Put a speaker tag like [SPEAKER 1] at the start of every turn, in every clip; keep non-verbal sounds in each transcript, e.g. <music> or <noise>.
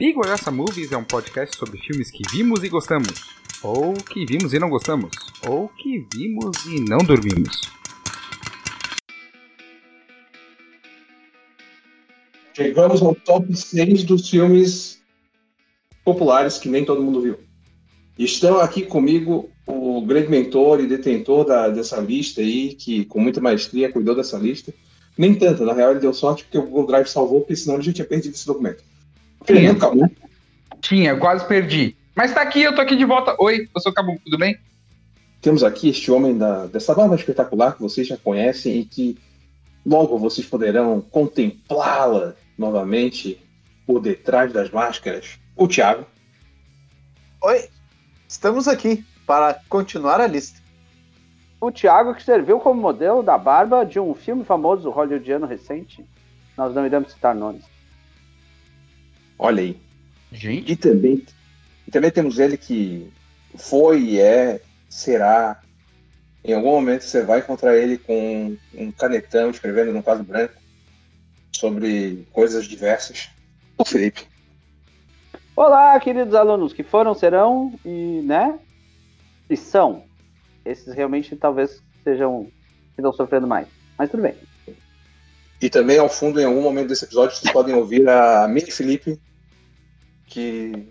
[SPEAKER 1] Bigolhaça Movies é um podcast sobre filmes que vimos e gostamos, ou que vimos e não gostamos, ou que vimos e não dormimos.
[SPEAKER 2] Chegamos no top 6 dos filmes populares que nem todo mundo viu. Estão aqui comigo o grande mentor e detentor da, dessa lista aí, que com muita maestria cuidou dessa lista. Nem tanto, na real ele deu sorte porque o Google Drive salvou, porque senão ele já tinha perdido esse documento.
[SPEAKER 1] Tinha, Cabu. Tinha, quase perdi. Mas tá aqui, eu tô aqui de volta. Oi, eu sou o Cabu, tudo bem?
[SPEAKER 2] Temos aqui este homem da, dessa barba espetacular que vocês já conhecem e que logo vocês poderão contemplá-la novamente por detrás das máscaras. O Thiago.
[SPEAKER 3] Oi, estamos aqui para continuar a lista.
[SPEAKER 4] O Thiago que serviu como modelo da barba de um filme famoso hollywoodiano recente. Nós não iremos citar nomes.
[SPEAKER 2] Olha aí.
[SPEAKER 1] Gente.
[SPEAKER 2] E também, e também temos ele que foi é, será. Em algum momento você vai encontrar ele com um canetão escrevendo num quadro branco sobre coisas diversas. O Felipe.
[SPEAKER 4] Olá, queridos alunos que foram, serão e, né? E são. Esses realmente talvez sejam que estão sofrendo mais. Mas tudo bem.
[SPEAKER 2] E também ao fundo, em algum momento desse episódio, vocês podem ouvir a Mini Felipe, que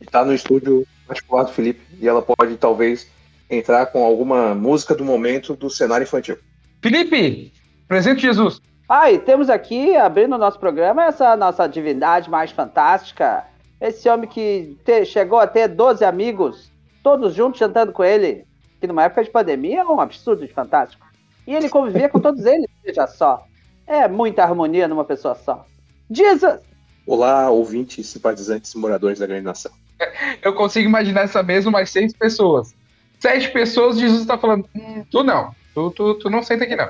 [SPEAKER 2] está no estúdio particular do Felipe. E ela pode, talvez, entrar com alguma música do momento do cenário infantil.
[SPEAKER 1] Felipe, presente Jesus.
[SPEAKER 4] Ah, e temos aqui, abrindo o nosso programa, essa nossa divindade mais fantástica. Esse homem que te- chegou a ter 12 amigos, todos juntos jantando com ele, que numa época de pandemia é um absurdo de fantástico. E ele convivia com todos eles, <laughs> veja só. É muita harmonia numa pessoa só. Jesus!
[SPEAKER 2] Olá, ouvintes, simpatizantes e moradores da grande nação. <laughs>
[SPEAKER 1] Eu consigo imaginar essa mesa mais seis pessoas. Sete pessoas, Jesus tá falando, hum, tu não. Tu, tu, tu não senta aqui, não.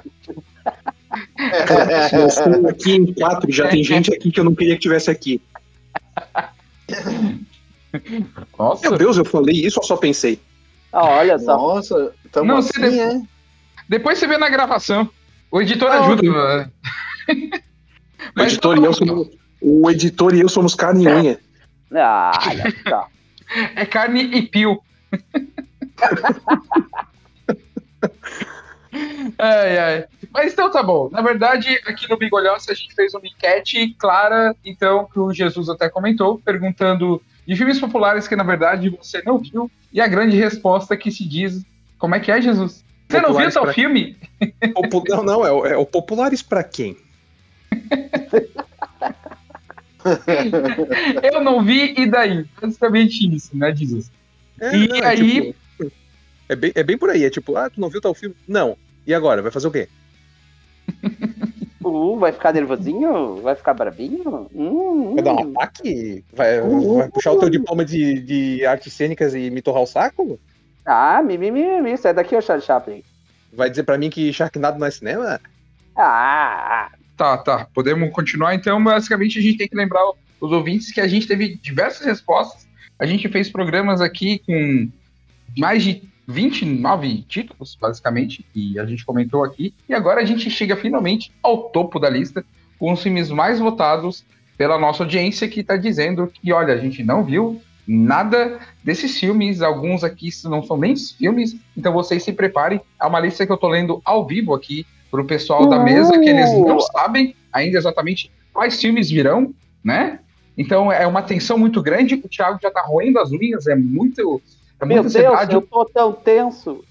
[SPEAKER 2] Nós estamos aqui em quatro, já tem gente aqui que eu não queria que tivesse aqui.
[SPEAKER 1] Nossa.
[SPEAKER 2] Meu Deus, eu falei isso ou só pensei?
[SPEAKER 4] Ah, olha só.
[SPEAKER 3] Nossa, estamos
[SPEAKER 1] Não,
[SPEAKER 3] assim,
[SPEAKER 1] você
[SPEAKER 3] é?
[SPEAKER 1] Depois você vê na gravação. O editor
[SPEAKER 4] Ah,
[SPEAKER 1] ajuda.
[SPEAKER 2] O
[SPEAKER 1] Mas
[SPEAKER 2] editor, e eu somos, o editor e eu somos carne e unha.
[SPEAKER 4] Ah, só.
[SPEAKER 1] É carne e pio. <laughs> ai, ai. Mas então tá bom. Na verdade, aqui no Bigolhosa a gente fez uma enquete clara, então, que o Jesus até comentou, perguntando de filmes populares que na verdade você não viu. E a grande resposta que se diz: Como é que é, Jesus? Você não viu
[SPEAKER 2] Populares
[SPEAKER 1] tal
[SPEAKER 2] pra-
[SPEAKER 1] filme?
[SPEAKER 2] Popu- Não, não, é o, é o populares pra quem? <laughs> <laughs>
[SPEAKER 1] Eu não vi, e daí? Basicamente isso, né, Jesus?
[SPEAKER 2] É,
[SPEAKER 1] E
[SPEAKER 2] não, é
[SPEAKER 1] aí-
[SPEAKER 2] tipo, é, bem, é bem por aí, é tipo, ah, tu não viu tal filme? Não. E agora? Vai fazer o quê? <laughs>
[SPEAKER 4] Uh, vai ficar nervosinho? Vai ficar brabinho? Hum,
[SPEAKER 2] Vai dar um
[SPEAKER 4] hum.
[SPEAKER 2] ataque? Vai, vai puxar o teu diploma de, de artes cênicas e me torrar o saco?
[SPEAKER 4] Ah, mimimi, mimi, sai daqui, ô Charlie Chaplin.
[SPEAKER 2] Vai dizer pra mim que Sharknado não é cinema?
[SPEAKER 4] Ah,
[SPEAKER 1] Tá, tá. Podemos continuar então. Basicamente, a gente tem que lembrar os ouvintes que a gente teve diversas respostas. A gente fez programas aqui com mais de 29 títulos, basicamente, que a gente comentou aqui. E agora a gente chega finalmente ao topo da lista com os filmes mais votados pela nossa audiência, que está dizendo que, olha, a gente não viu nada desses filmes. Alguns aqui não são nem filmes, então vocês se preparem. É uma lista que eu tô lendo ao vivo aqui pro pessoal da mesa, que eles não sabem ainda exatamente quais filmes virão, né? Então é uma tensão muito grande. O Thiago já tá roendo as unhas, é muito. É
[SPEAKER 4] meu
[SPEAKER 1] muita
[SPEAKER 4] Deus,
[SPEAKER 1] ansiedade.
[SPEAKER 4] eu tô tão tenso.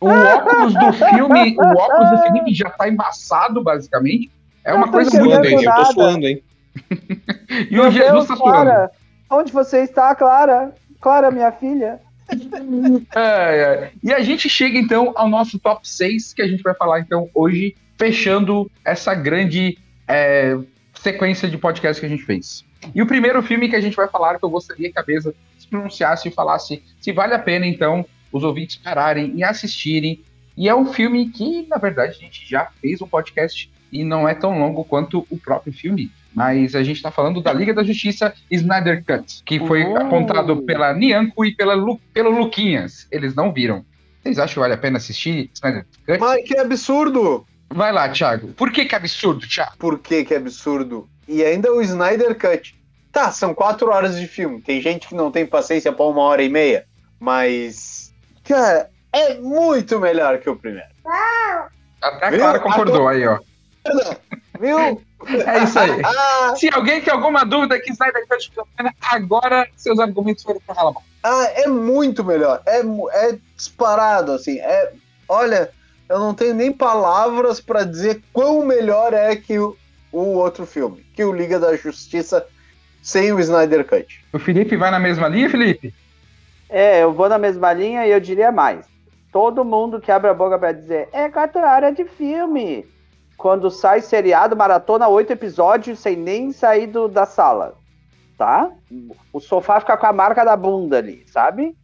[SPEAKER 1] O óculos do filme, o óculos do Felipe já tá embaçado, basicamente. É uma
[SPEAKER 4] Eu tô
[SPEAKER 1] coisa muito.
[SPEAKER 4] hein? nada.
[SPEAKER 2] suando, hein? <laughs>
[SPEAKER 1] E o Jesus tá suando.
[SPEAKER 4] Clara, onde você está, Clara? Clara, minha filha. <laughs>
[SPEAKER 1] É, é. E a gente chega então ao nosso top 6, que a gente vai falar então hoje, fechando essa grande é, sequência de podcast que a gente fez. E o primeiro filme que a gente vai falar, que eu gostaria que a mesa se pronunciasse e falasse se vale a pena então os ouvintes pararem e assistirem. E é um filme que, na verdade, a gente já fez um podcast e não é tão longo quanto o próprio filme. Mas a gente está falando da Liga da Justiça Snyder Cut, que foi
[SPEAKER 4] Oh.
[SPEAKER 1] apontado pela Nianco e pela Lu- pelo Luquinhas. Eles não viram. Vocês acham que vale a pena assistir Snyder Cut?
[SPEAKER 3] Mas que absurdo!
[SPEAKER 1] Vai lá, Thiago. Por que que é absurdo, Thiago?
[SPEAKER 3] Por que que é absurdo? E ainda o Snyder Cut. Tá, são quatro horas de filme. Tem gente que não tem paciência pra uma hora e meia. Mas. Cara, é muito melhor que o primeiro.
[SPEAKER 1] Até a
[SPEAKER 3] Viu?
[SPEAKER 1] Clara concordou aí, ó.
[SPEAKER 3] Viu?
[SPEAKER 1] É isso aí.
[SPEAKER 3] Ah,
[SPEAKER 1] Se alguém tem alguma dúvida que sai daqui da pena, agora seus argumentos foram pra lá.
[SPEAKER 3] ah, é muito melhor. É, é disparado, assim. É, olha, eu não tenho nem palavras pra dizer quão melhor é que o, o outro filme. Que o Liga da Justiça sem o Snyder Cut.
[SPEAKER 1] O Felipe vai na mesma linha, Felipe?
[SPEAKER 4] É, eu vou na mesma linha e eu diria mais. Todo mundo que abre a boca pra dizer é quatro horas de filme. Quando sai seriado, maratona oito episódios sem nem sair do- da sala. Tá? O sofá fica com a marca da bunda ali, sabe?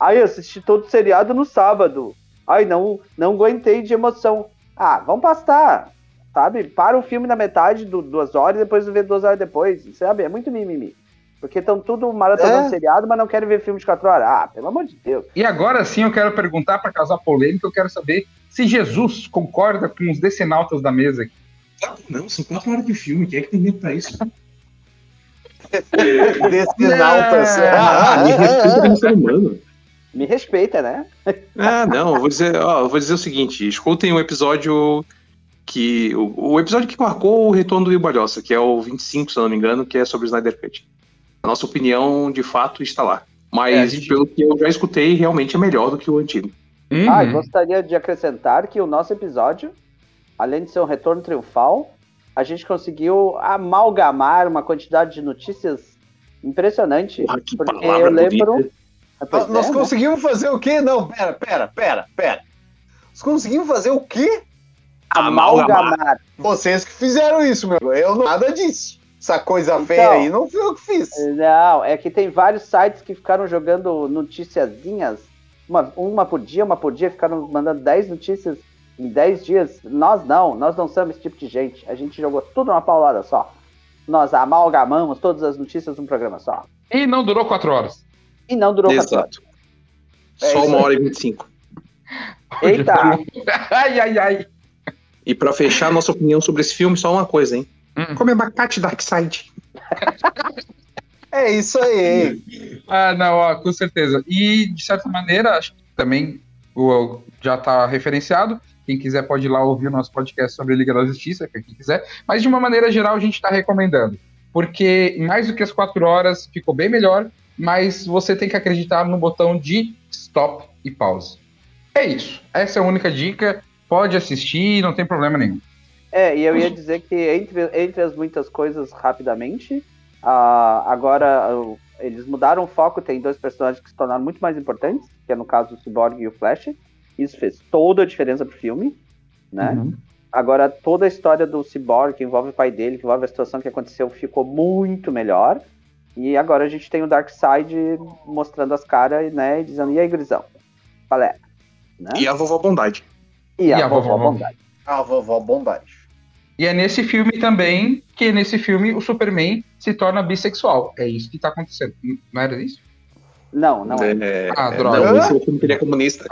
[SPEAKER 4] Aí eu assisti todo o seriado no sábado. Ai, não, não aguentei de emoção. Ah, vamos pastar. Sabe? Para o filme na metade, do, duas horas, depois vê duas horas depois. Sabe? É muito mimimi. Porque estão tudo maratonando
[SPEAKER 3] É.
[SPEAKER 4] seriado, mas não querem ver filme de quatro horas. Ah, pelo amor de Deus.
[SPEAKER 1] E agora sim eu quero perguntar para causar polêmica, eu quero saber se Jesus concorda com os decenautas da mesa aqui.
[SPEAKER 2] Não, 50 horas de filme, quem é que tem tempo pra isso? <laughs>
[SPEAKER 3] Decenautas.
[SPEAKER 2] Ah, me respeita como ser humano.
[SPEAKER 4] Me respeita, né?
[SPEAKER 2] Ah, não, eu vou dizer, ó, eu vou dizer o seguinte: escutem o episódio que. O, o episódio que marcou o retorno do Will Balhossa, que é o 25, se eu não me engano, que é sobre o Snyder Cut. A nossa opinião, de fato, está lá. Mas,
[SPEAKER 1] É, gente-
[SPEAKER 2] pelo que eu já escutei, realmente é melhor do que o antigo.
[SPEAKER 1] Uhum.
[SPEAKER 4] Ah, e gostaria de acrescentar que o nosso episódio, além de ser um retorno triunfal, a gente conseguiu amalgamar uma quantidade de notícias impressionante.
[SPEAKER 2] Porra, que
[SPEAKER 4] porque
[SPEAKER 2] palavra
[SPEAKER 4] eu lembro.
[SPEAKER 2] bonita.
[SPEAKER 4] Pois
[SPEAKER 3] Nós
[SPEAKER 4] é, né?
[SPEAKER 3] conseguimos fazer o quê? Não, pera, pera, pera, pera. Nós conseguimos fazer o quê?
[SPEAKER 4] amalgamar.
[SPEAKER 3] Vocês que fizeram isso, meu. Eu não nada disso. Essa coisa
[SPEAKER 4] Então.
[SPEAKER 3] feia aí não fui eu que fiz.
[SPEAKER 4] Não, é que tem vários sites que ficaram jogando noticiazinhas, uma, uma por dia, uma por dia, ficaram mandando 10 notícias em 10 dias. Nós não, nós não somos esse tipo de gente. A gente jogou tudo numa paulada só. Nós amalgamamos todas as notícias num programa só.
[SPEAKER 1] E não durou quatro horas.
[SPEAKER 4] E não durou 4 horas.
[SPEAKER 2] Exato.
[SPEAKER 3] É
[SPEAKER 2] Só
[SPEAKER 3] isso
[SPEAKER 2] uma
[SPEAKER 3] aí.
[SPEAKER 2] hora e 25. <laughs>
[SPEAKER 4] Eita! <laughs>
[SPEAKER 1] ai, ai, ai.
[SPEAKER 2] E pra fechar nossa opinião sobre esse filme, só uma coisa, hein?
[SPEAKER 1] Hum.
[SPEAKER 2] Come abacate Darkseid.
[SPEAKER 3] É isso aí.
[SPEAKER 1] Ah, não, ó, com certeza. E, de certa maneira, acho que também o, já está referenciado. Quem quiser pode ir lá ouvir o nosso podcast sobre Liga da Justiça, quem quiser. Mas, de uma maneira geral, a gente está recomendando. Porque, mais do que as quatro horas, ficou bem melhor. Mas você tem que acreditar no botão de stop e pause. É isso. Essa é a única dica. Pode assistir, não tem problema nenhum.
[SPEAKER 4] É, e eu ia dizer que entre, entre as muitas coisas, rapidamente, ah, agora ah, eles mudaram o foco, tem dois personagens que se tornaram muito mais importantes, que é no caso o Cyborg e o Flash. Isso fez toda a diferença pro filme, né?
[SPEAKER 1] Uhum.
[SPEAKER 4] Agora, toda a história do Cyborg, que envolve o pai dele, que envolve a situação que aconteceu, ficou muito melhor. E agora a gente tem o Darkseid mostrando as caras, né, e dizendo, e aí, Grisão? Qual é? Né?
[SPEAKER 2] E a vovó Bondade.
[SPEAKER 4] E a,
[SPEAKER 1] E a
[SPEAKER 4] vovó
[SPEAKER 1] vovó?
[SPEAKER 4] Bondade.
[SPEAKER 3] A vovó Bondade.
[SPEAKER 1] E é nesse filme também que nesse filme o Superman se torna bissexual. É isso que tá acontecendo. Não era isso?
[SPEAKER 4] Não, não é.
[SPEAKER 2] É,
[SPEAKER 1] Ah,
[SPEAKER 2] é,
[SPEAKER 1] droga.
[SPEAKER 2] Não, esse é o filme que ele é comunista.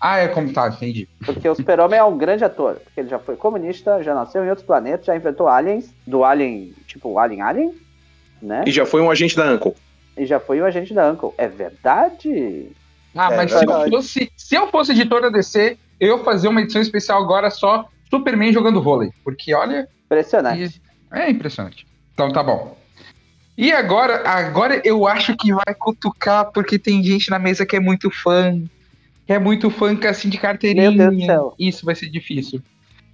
[SPEAKER 1] Ah, é como tá, entendi.
[SPEAKER 4] Porque o Super-Homem é um grande ator. Porque ele já foi comunista, já nasceu em outros planetas, já enfrentou aliens, do Alien, tipo Alien Alien, né?
[SPEAKER 2] E já foi um agente da Uncle.
[SPEAKER 4] E já foi o agente da Uncle. É verdade?
[SPEAKER 1] Ah,
[SPEAKER 3] É
[SPEAKER 1] mas se eu,
[SPEAKER 3] verdade.
[SPEAKER 1] fosse, se eu fosse editor da DC, eu ia fazer uma edição especial agora só Superman jogando vôlei. Porque olha,
[SPEAKER 4] Impressionante.
[SPEAKER 1] é impressionante. Então tá bom. E agora, agora eu acho que vai cutucar, porque tem gente na mesa que é muito fã. Que é muito fã que é assim de carteirinha.
[SPEAKER 4] Meu Deus do céu.
[SPEAKER 1] Isso vai ser difícil.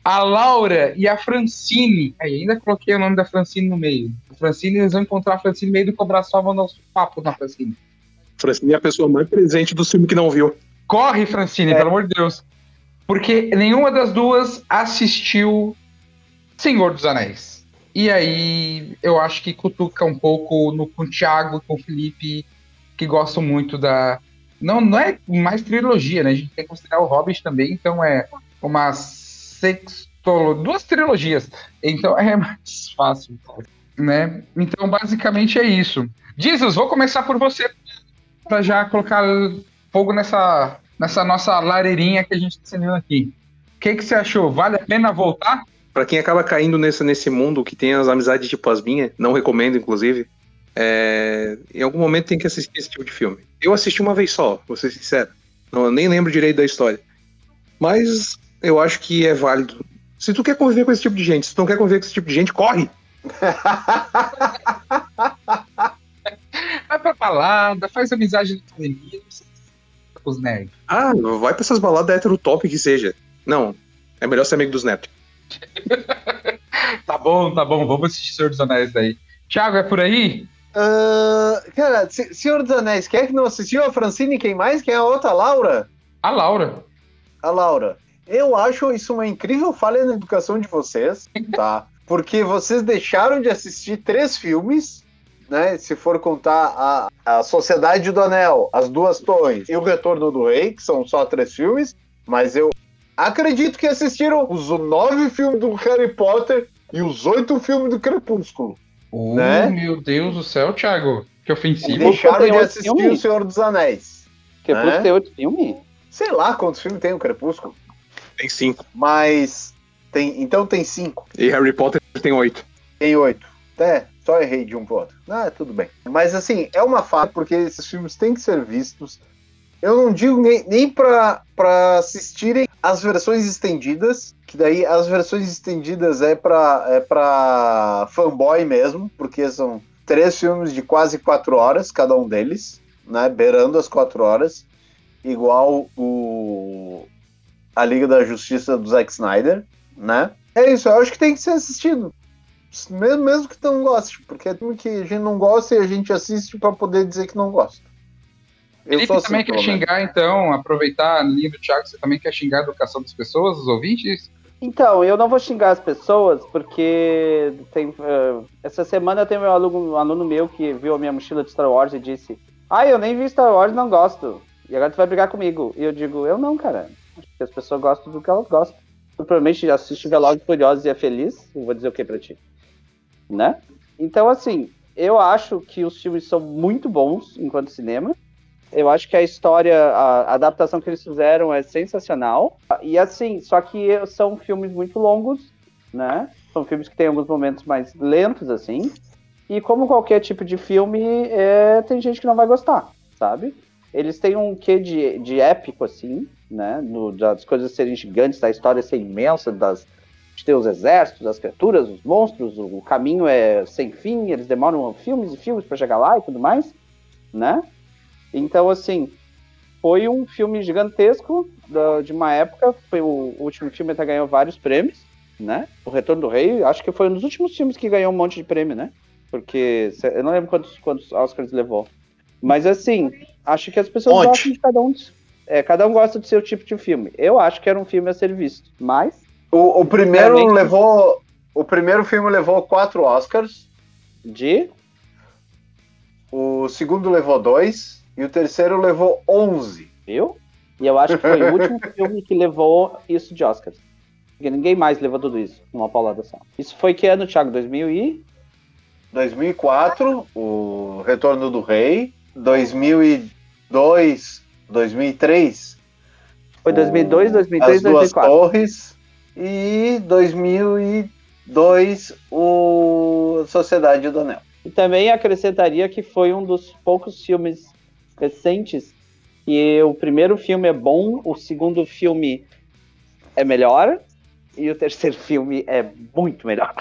[SPEAKER 1] A Laura e a Francine. Aí ainda coloquei o nome da Francine no meio. A Francine, eles vão encontrar a Francine no meio do cobrar só vão dar uns papos na Francine.
[SPEAKER 2] Francine é a pessoa mais presente do filme que não viu.
[SPEAKER 1] Corre, Francine,
[SPEAKER 3] É.
[SPEAKER 1] pelo amor de Deus. Porque nenhuma das duas assistiu Senhor dos Anéis. E aí eu acho que cutuca um pouco no, com o Thiago com o Felipe, que gostam muito da. Não, não é mais trilogia, né? A gente tem que considerar o Hobbit também, então é uma sextolo... duas trilogias. Então é <laughs> mais fácil, né? Então basicamente é isso. Jesus, vou começar por você para já colocar fogo nessa, nessa nossa lareirinha que a gente está acendendo aqui. O que, que você achou? Vale a pena voltar?
[SPEAKER 2] Pra quem acaba caindo nesse, nesse mundo que tem as amizades tipo as minhas, não recomendo, inclusive. É, em algum momento tem que assistir esse tipo de filme. Eu assisti uma vez só, vou ser sincero. Não, eu nem lembro direito da história. Mas eu acho que é válido. Se tu quer conviver com esse tipo de gente, se tu não quer conviver com esse tipo de gente, corre! <laughs>
[SPEAKER 1] Vai pra balada, faz amizade na academia, não precisa com os nerds.
[SPEAKER 2] Ah, vai pra essas baladas hétero top que seja. Não, é melhor ser amigo dos netos. <laughs>
[SPEAKER 1] Tá bom, tá bom, vamos assistir Senhor dos Anéis daí. Thiago, é por aí?
[SPEAKER 3] Ah, cara, Se- Senhor dos Anéis, quem é que não assistiu? A Francine, quem mais? Quem é a outra? A Laura?
[SPEAKER 1] A Laura.
[SPEAKER 3] A Laura. Eu acho isso uma incrível falha na educação de vocês, tá? <laughs> Porque vocês deixaram de assistir três filmes, né? Se for contar a, a Sociedade do Anel, As Duas Torres e O Retorno do Rei, que são só três filmes, mas eu acredito que assistiram os nove filmes do Harry Potter e os oito filmes do Crepúsculo.
[SPEAKER 1] Oh,
[SPEAKER 3] Né?
[SPEAKER 1] meu Deus do céu, Thiago. Que
[SPEAKER 3] E
[SPEAKER 1] ofensivo.
[SPEAKER 3] deixaram de
[SPEAKER 4] oito
[SPEAKER 3] assistir
[SPEAKER 4] filmes?
[SPEAKER 3] O Senhor dos Anéis.
[SPEAKER 4] Crepúsculo
[SPEAKER 3] É?
[SPEAKER 4] tem outro filme?
[SPEAKER 3] Sei lá quantos filmes tem o Crepúsculo,
[SPEAKER 2] Tem cinco.
[SPEAKER 3] mas tem, então tem cinco.
[SPEAKER 2] E Harry Potter tem oito.
[SPEAKER 3] Tem oito. É, só errei de um pro outro. Ah, tudo bem. Mas assim, é uma falha, porque esses filmes têm que ser vistos. Eu não digo nem, nem pra assistirem as versões estendidas, que daí as versões estendidas é pra, é pra fanboy mesmo, porque são três filmes de quase quatro horas, cada um deles, né? Beirando as quatro horas. Igual o A Liga da Justiça do Zack Snyder, né? É isso, eu acho que tem que ser assistido. Mesmo, mesmo que tu não goste, porque é filme que a gente não gosta e a gente assiste pra poder dizer que não gosta. Eu
[SPEAKER 1] Felipe
[SPEAKER 3] sou assim,
[SPEAKER 1] também quer xingar, então, aproveitar a linha do Thiago, você também quer xingar a educação das pessoas, dos ouvintes?
[SPEAKER 4] Então, eu não vou xingar as pessoas, porque tem, eh, essa semana tem um aluno, um aluno meu que viu a minha mochila de Star Wars e disse: Ah, eu nem vi Star Wars, não gosto. E agora tu vai brigar comigo. E eu digo: Eu não, cara. Acho que as pessoas gostam do que elas gostam. Tu provavelmente já assiste Velozes e Furiosos e é feliz. Eu vou dizer o que pra ti? Né? Então, assim, eu acho que os filmes são muito bons enquanto cinema. Eu acho que a história, a adaptação que eles fizeram é sensacional. E assim, só que são filmes muito longos, né? São filmes que têm alguns momentos mais lentos, assim. E como qualquer tipo de filme, é, tem gente que não vai gostar, sabe? Eles têm um quê de, de épico, assim, né? No, das coisas serem gigantes, da história ser imensa, das, de ter os exércitos, as criaturas, os monstros, o, caminho é sem fim, eles demoram filmes e filmes para chegar lá e tudo mais, né? Então, assim, foi um filme gigantesco de uma época. Foi o, último filme até ganhou vários prêmios, né? O Retorno do Rei, acho que foi um dos últimos filmes que ganhou um monte de prêmio, né? Porque eu não lembro quantos, quantos Oscars levou. Mas assim, acho que as pessoas
[SPEAKER 3] Monte.
[SPEAKER 4] gostam de cada um. É, cada um gosta do seu tipo de filme. Eu acho que era um filme a ser visto. Mas,
[SPEAKER 3] O, o primeiro
[SPEAKER 4] Realmente.
[SPEAKER 3] levou. O primeiro filme levou quatro Oscars,
[SPEAKER 4] de.
[SPEAKER 3] o segundo levou dois e o terceiro levou onze.
[SPEAKER 4] Viu? E eu acho que foi o <laughs> último filme que levou isso de Oscars. Porque ninguém mais levou tudo isso numa paulada só. Isso foi que ano, Thiago? 2000 e.
[SPEAKER 3] 2004, o Retorno do Rei. 2002, 2003,
[SPEAKER 4] Foi 2002, 2003,
[SPEAKER 3] As Duas
[SPEAKER 4] 2004.
[SPEAKER 3] Torres. E 2002, o Sociedade do Anel.
[SPEAKER 4] E também acrescentaria que foi um dos poucos filmes recentes que o primeiro filme é bom, o segundo filme é melhor e o terceiro <laughs> filme é muito melhor.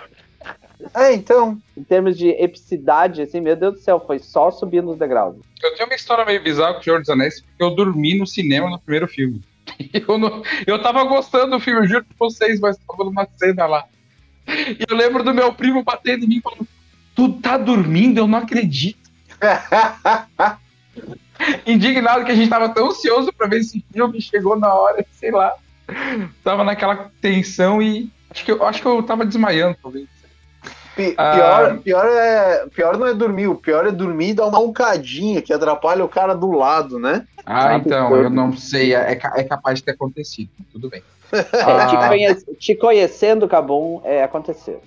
[SPEAKER 3] É, então.
[SPEAKER 4] Em termos de epicidade, assim, meu Deus do céu, foi só subir nos degraus.
[SPEAKER 1] Eu tenho uma história meio bizarra com o Senhor dos Anéis, porque eu dormi no cinema no primeiro filme. <laughs> Eu, não, eu tava gostando do filme, eu juro pra vocês, mas tava numa cena lá. E eu lembro do meu primo batendo em mim falando: Tu tá dormindo? Eu não acredito. <laughs> Indignado que a gente tava tão ansioso pra ver esse filme, chegou na hora, sei lá. Tava naquela tensão e acho que eu, acho que eu tava desmaiando, talvez.
[SPEAKER 3] Pi-
[SPEAKER 1] Ah.
[SPEAKER 3] Pior, pior, é, pior não é dormir, o pior é dormir e dar uma roncadinha que atrapalha o cara do lado, né?
[SPEAKER 1] Ah,
[SPEAKER 4] Sabe,
[SPEAKER 1] então, eu não sei, é, ca- é capaz de ter acontecido, tudo bem.
[SPEAKER 4] É, <laughs> te,
[SPEAKER 1] Ah,
[SPEAKER 4] conhe- te conhecendo, Cabum, é, aconteceu.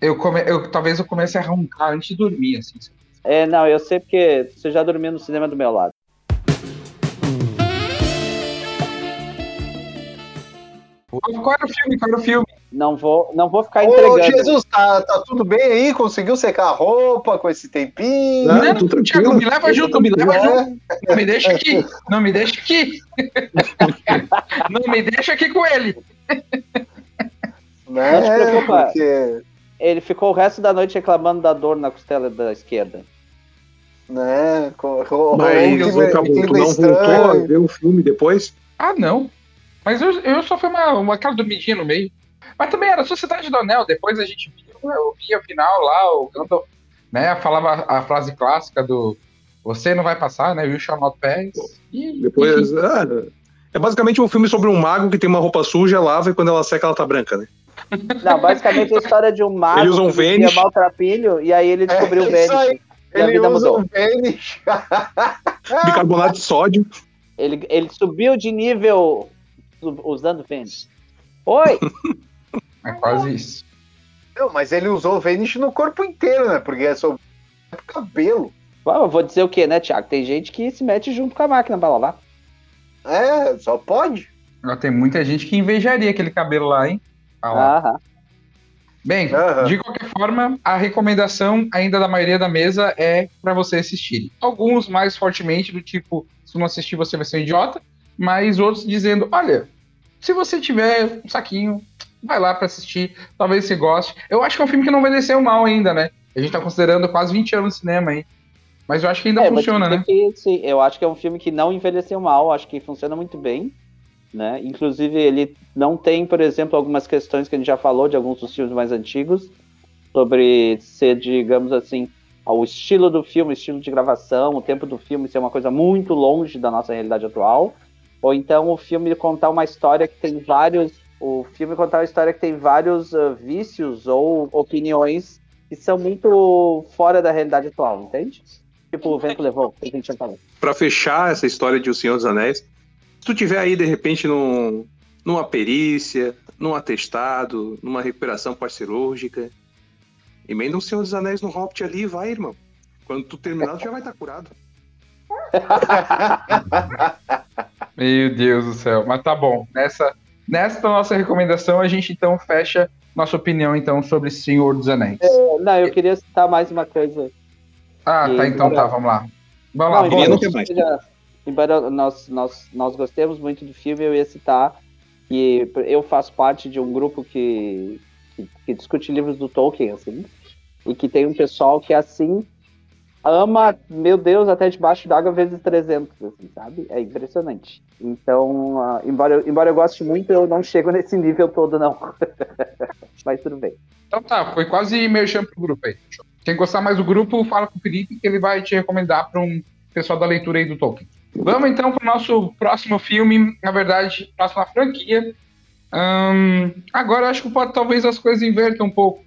[SPEAKER 1] eu, come, eu talvez eu comece a roncar antes de dormir, assim.
[SPEAKER 4] É, não, eu sei porque você já dormiu no cinema do meu lado.
[SPEAKER 1] Qual era o filme? Qual era o filme?
[SPEAKER 4] Não vou, não vou ficar
[SPEAKER 3] Ô,
[SPEAKER 4] entregando.
[SPEAKER 3] Jesus, tá, tá tudo bem aí? Conseguiu secar a roupa com esse tempinho?
[SPEAKER 2] Não,
[SPEAKER 1] Não. Thiago, me leva junto, me leva junto.
[SPEAKER 3] É,
[SPEAKER 1] Não me deixa aqui. Não me deixa aqui. Não me deixa aqui com ele.
[SPEAKER 3] né?
[SPEAKER 4] Não se preocupa.
[SPEAKER 3] Porque,
[SPEAKER 4] Ele ficou o resto da noite reclamando da dor na costela da esquerda.
[SPEAKER 3] né? co- ro-
[SPEAKER 2] Mas o Cabuto
[SPEAKER 3] clima
[SPEAKER 2] não voltou a ver o filme depois?
[SPEAKER 1] Ah, não. Mas eu, eu só fui uma, uma aquela dormidinha no meio. Mas também era Sociedade do Anel. Depois a gente viu, eu via o final lá, o Gandalf, né? Falava a frase clássica do Você não vai passar, né? You shall not pass. E,
[SPEAKER 2] Depois.
[SPEAKER 1] enfim.
[SPEAKER 2] ah, é basicamente um filme sobre um mago que tem uma roupa suja, lava e quando ela seca ela tá branca, né?
[SPEAKER 4] Não, basicamente é a história de um mago
[SPEAKER 2] Ele usa um
[SPEAKER 4] que
[SPEAKER 2] Vênus.
[SPEAKER 4] maltrapilho e aí ele descobriu o
[SPEAKER 3] É, isso
[SPEAKER 4] Vênus. E
[SPEAKER 3] Ele usa
[SPEAKER 4] mudou.
[SPEAKER 3] um Vênus.
[SPEAKER 2] Bicarbonato de sódio.
[SPEAKER 4] Ele, ele subiu de nível usando Vênus. Oi! <laughs>
[SPEAKER 1] É quase isso.
[SPEAKER 3] Não, mas ele usou o Vênus no corpo inteiro, né? Porque é o cabelo.
[SPEAKER 4] Bom, eu vou dizer o que, né, Thiago? Tem gente que se mete junto com a máquina pra lavar.
[SPEAKER 3] É, só pode.
[SPEAKER 1] Tem muita gente que invejaria aquele cabelo lá, hein? Ah lá.
[SPEAKER 4] Aham.
[SPEAKER 1] Bem,
[SPEAKER 3] Aham.
[SPEAKER 1] de qualquer forma, a recomendação ainda da maioria da mesa é para você assistir. Alguns mais fortemente, do tipo, se não assistir você vai ser um idiota, mas outros dizendo, olha, se você tiver um saquinho, vai lá para assistir, talvez você goste. Eu acho que é um filme que não envelheceu mal ainda, né? A gente tá considerando quase 20 anos de cinema aí. Mas eu acho que ainda
[SPEAKER 4] É,
[SPEAKER 1] funciona, né?
[SPEAKER 4] que, sim, eu acho que é um filme que não envelheceu mal, acho que funciona muito bem. Né? Inclusive, ele não tem, por exemplo, algumas questões que a gente já falou de alguns dos filmes mais antigos, sobre ser, digamos assim, o estilo do filme, o estilo de gravação, o tempo do filme ser uma coisa muito longe da nossa realidade atual. Ou então o filme contar uma história que tem vários. O filme contar uma história que tem vários ah, vícios ou opiniões que são muito fora da realidade atual, entende? Tipo, o vento levou, que a gente já falou.
[SPEAKER 2] Pra fechar essa história de O Senhor dos Anéis, se tu tiver aí, de repente, num, numa perícia, num atestado, numa recuperação pós-cirúrgica, emenda um Senhor dos Anéis no Hobbit ali e vai, irmão. Quando tu terminar, tu já vai estar curado. <laughs>
[SPEAKER 1] Meu Deus do céu. Mas tá bom. Nessa, nessa nossa recomendação, a gente então fecha nossa opinião então sobre Senhor dos Anéis.
[SPEAKER 4] Não, eu queria citar mais uma coisa.
[SPEAKER 1] Ah,
[SPEAKER 4] E
[SPEAKER 1] tá, então
[SPEAKER 4] agora-
[SPEAKER 1] tá, vamos lá. Vamos lá,
[SPEAKER 4] Não,
[SPEAKER 2] Queria
[SPEAKER 1] vamos.
[SPEAKER 4] embora,
[SPEAKER 2] mais.
[SPEAKER 4] seja- embora nós, nós, nós gostemos muito do filme, eu ia citar que eu faço parte de um grupo que, que, que discute livros do Tolkien, assim, e que tem um pessoal que, assim, ama, meu Deus, até debaixo d'água vezes 300, assim, sabe? É impressionante. Então, ah, embora, eu- embora eu goste muito, eu não chego nesse nível todo, não. <laughs> Mas tudo bem.
[SPEAKER 1] Então tá, foi quase merchan pro grupo aí. Quem gostar mais do grupo, fala com o Felipe que ele vai te recomendar para um pessoal da leitura aí do Tolkien. Vamos então pro nosso próximo filme, na verdade, próxima franquia. Agora eu acho que pode talvez as coisas invertam um pouco.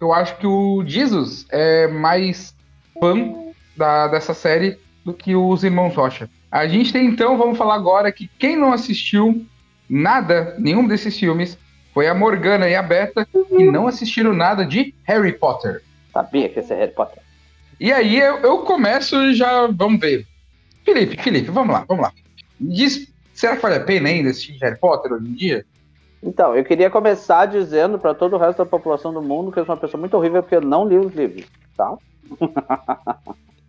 [SPEAKER 1] Eu acho que o Jesus é mais fã da, dessa série do que os irmãos Rocha. A gente tem então, vamos falar agora que quem não assistiu nada, nenhum desses filmes, foi a Morgana e a Beta, que não assistiram nada de Harry Potter.
[SPEAKER 4] Sabia que esse é Harry Potter.
[SPEAKER 1] E aí eu, eu começo e já. Vamos ver. Felipe, Felipe, vamos lá, vamos lá. Diz, será que vale a pena ainda assistir Harry Potter hoje em dia?
[SPEAKER 4] Então, eu queria começar dizendo para todo o resto da população do mundo que eu sou uma pessoa muito horrível porque eu não li os livros, tá?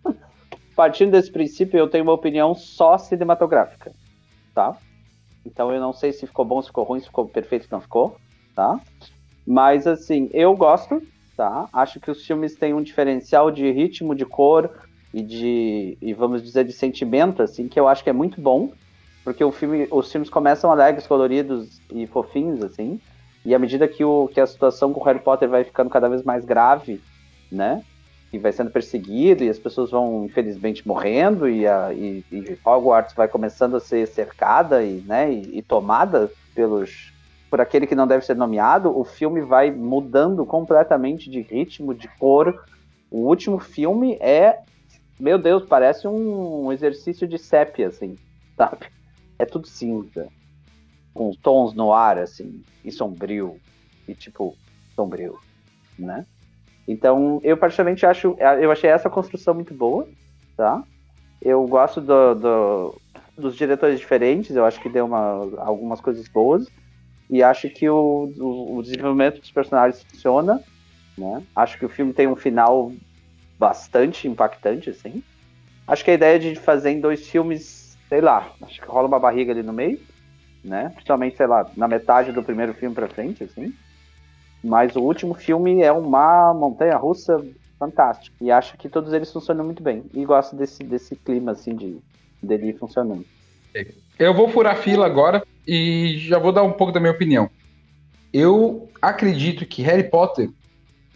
[SPEAKER 4] <laughs> Partindo desse princípio, eu tenho uma opinião só cinematográfica, tá? Então eu não sei se ficou bom, se ficou ruim, se ficou perfeito, se não ficou, tá? Mas assim, eu gosto, tá? Acho que os filmes têm um diferencial de ritmo, de cor e de, e vamos dizer, de sentimento, assim, que eu acho que é muito bom porque o filme, os filmes começam alegres, coloridos e fofinhos, assim, e à medida que, o, que a situação com o Harry Potter vai ficando cada vez mais grave, né, e vai sendo perseguido, e as pessoas vão, infelizmente, morrendo, e, a, e, e Hogwarts vai começando a ser cercada e, né, e, e tomada pelos por aquele que não deve ser nomeado, o filme vai mudando completamente de ritmo, de cor. O último filme é, meu Deus, parece um exercício de sépia, assim, <laughs> sabe? é tudo cinza, com tons no ar, assim, e sombrio, e tipo, sombrio, né? Então, eu particularmente acho, eu achei essa construção muito boa, tá? Eu gosto do, do- dos diretores diferentes, eu acho que deu uma, algumas coisas boas, E acho que o, o, o desenvolvimento dos personagens funciona. Né? Acho que o filme tem um final bastante impactante, assim. Acho que a ideia de fazer em dois filmes, sei lá, acho que rola uma barriga ali no meio, né? Principalmente, sei lá, na metade do primeiro filme pra frente, assim. Mas o último filme é uma montanha russa fantástica. E acho que todos eles funcionam muito bem. E gosto desse, desse clima, assim, de dele funcionando.
[SPEAKER 1] Eu vou furar fila agora e já vou dar um pouco da minha opinião. Eu acredito que Harry Potter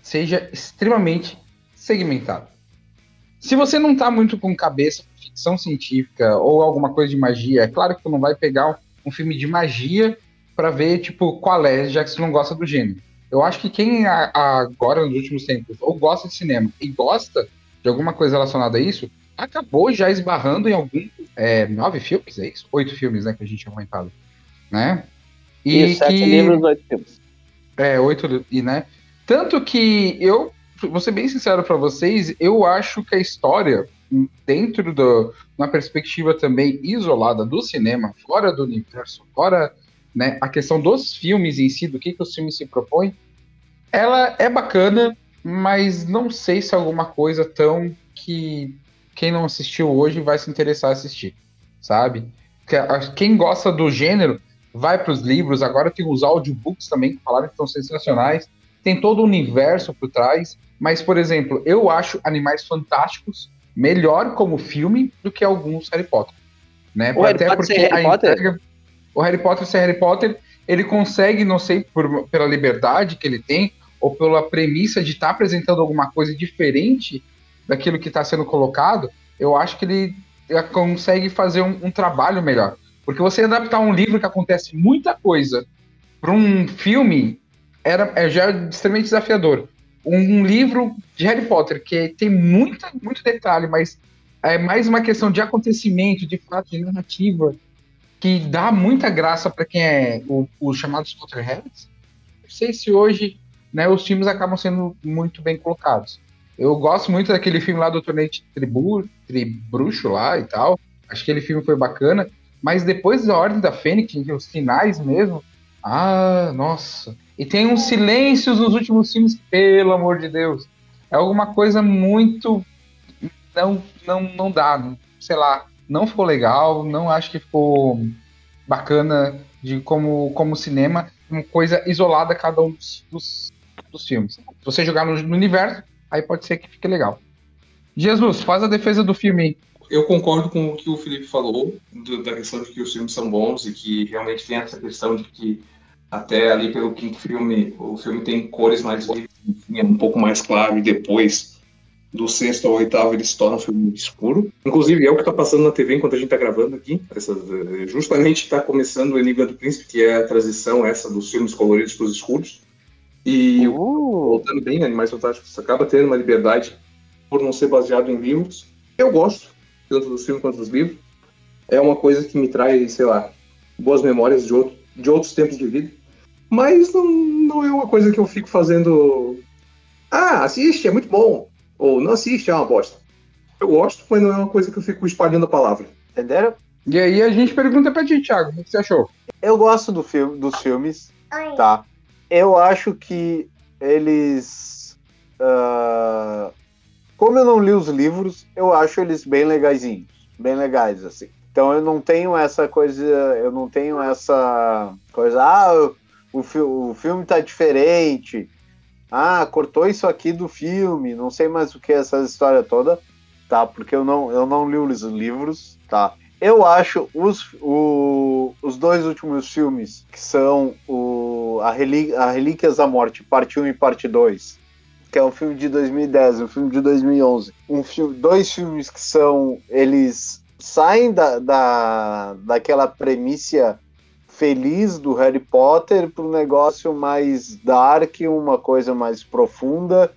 [SPEAKER 1] seja extremamente segmentado. Se você não tá muito com cabeça ficção científica ou alguma coisa de magia, é claro que tu não vai pegar um filme de magia para ver, tipo, qual é, já que você não gosta do gênero. Eu acho que quem a, a, agora, nos últimos tempos, ou gosta de cinema e gosta de alguma coisa relacionada a isso, acabou já esbarrando em algum. É, nove filmes, é isso? Oito filmes, né, que a gente tinha comentado. Né?
[SPEAKER 4] E, e sete que, livros, oito filmes.
[SPEAKER 1] É, oito, e né? Tanto que eu, vou ser bem sincero para vocês, eu acho que a história, dentro do, uma perspectiva também isolada do cinema, fora do universo, fora né, a questão dos filmes em si, do que, que os filmes se propõem, ela é bacana, mas não sei se é alguma coisa tão que quem não assistiu hoje vai se interessar a assistir, sabe? Quem gosta do gênero vai para os livros, agora tem os audiobooks também, que falaram que estão sensacionais, tem todo o universo por trás, mas, por exemplo, eu acho Animais Fantásticos melhor como filme do que alguns Harry Potter. Né?
[SPEAKER 4] O Até Harry porque Harry Potter? Entrega,
[SPEAKER 1] o Harry Potter ser Harry Potter, ele consegue, não sei, por, pela liberdade que ele tem, ou pela premissa de estar tá apresentando alguma coisa diferente daquilo que está sendo colocado, eu acho que ele consegue fazer um, um, trabalho melhor. Porque você adaptar um livro que acontece muita coisa para um filme era, é já extremamente desafiador. Um, um, livro de Harry Potter que tem muita, muito detalhe, mas é mais uma questão de acontecimento, de fato, de narrativa, que dá muita graça para quem é os o chamados Potterheads. Não sei se hoje né, os filmes acabam sendo muito bem colocados. Eu gosto muito daquele filme lá do Torneio Tribu, Tribruxo lá e tal. Acho que aquele filme foi bacana. Mas depois da Ordem da Fênix, os finais mesmo. Ah, nossa. E tem uns silêncios nos últimos filmes, pelo amor de Deus. É alguma coisa muito. Não, não, não dá. Sei lá. Não ficou legal. Não acho que ficou bacana de como, como cinema. Uma coisa isolada cada um dos, dos, dos filmes. Se você jogar no, no universo, aí pode ser que fique legal. Jesus, faz a defesa do filme.
[SPEAKER 2] Eu concordo com o que o Felipe falou, do, da questão de que os filmes são bons e que realmente tem essa questão de que até ali pelo quinto filme, o filme tem cores mais é um pouco mais claro, e depois do sexto ao oitavo ele se torna um filme escuro. Inclusive é o que está passando na TV enquanto a gente está gravando aqui. Essa, justamente está começando o Enigma do Príncipe, que é a transição essa dos filmes coloridos para os escuros. E uh. voltando bem, Animais Fantásticos acaba tendo uma liberdade por não ser baseado em livros. Eu gosto, tanto dos filmes quanto dos livros. É uma coisa que me traz, sei lá, boas memórias de, outro, de outros tempos de vida. Mas não, não é uma coisa que eu fico fazendo. Ah, assiste, é muito bom. Ou não assiste, é uma bosta. Eu gosto, mas não é uma coisa que eu fico espalhando a palavra.
[SPEAKER 3] Entenderam?
[SPEAKER 1] E aí a gente pergunta pra ti, Thiago, o que você achou?
[SPEAKER 3] Eu gosto do filme, dos filmes, tá? Eu acho que eles. Uh, como eu não li os livros, eu acho eles bem legaisinhos. Bem legais, assim. Então eu não tenho essa coisa. Eu não tenho essa coisa. Ah, o, o, o filme tá diferente. Ah, cortou isso aqui do filme. Não sei mais o que é essa história toda. Tá? Porque eu não, eu não li os livros. Tá? Eu acho os, o, os dois últimos filmes, que são o, a, a Relíquias da Morte, parte 1 e parte 2, que é um filme de 2010, um filme de 2011. Um filme, dois filmes que são. Eles saem da, da, daquela premissa feliz do Harry Potter para um negócio mais dark, uma coisa mais profunda.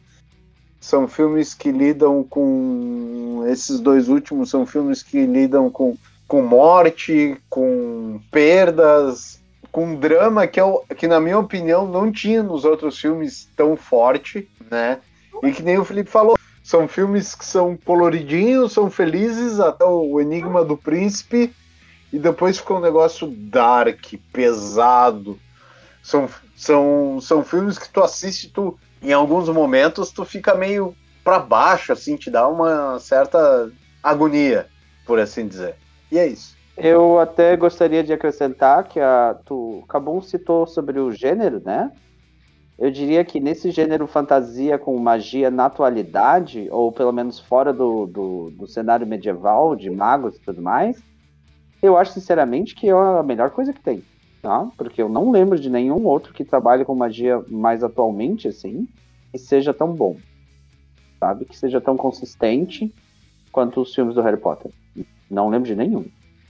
[SPEAKER 3] São filmes que lidam com. Esses dois últimos são filmes que lidam com com morte, com perdas, com drama que, eu, que, na minha opinião, não tinha nos outros filmes tão forte, né? E que nem o Felipe falou, são filmes que são coloridinhos, são felizes, até o Enigma do Príncipe, e depois ficou um negócio dark, pesado, São, são, são filmes que tu assiste, tu, em alguns momentos, tu fica meio para baixo, assim, te dá uma certa agonia, por assim dizer. E é isso.
[SPEAKER 4] Eu até gostaria de acrescentar que a, tu, Cabum citou sobre o gênero, né? Eu diria que nesse gênero fantasia com magia na atualidade, ou pelo menos fora do, do, do cenário medieval, de magos e tudo mais, eu acho sinceramente que é a melhor coisa que tem, tá? Porque eu não lembro de nenhum outro que trabalhe com magia mais atualmente, assim, e seja tão bom, sabe? Que seja tão consistente quanto os filmes do Harry Potter. Não lembro de nenhum.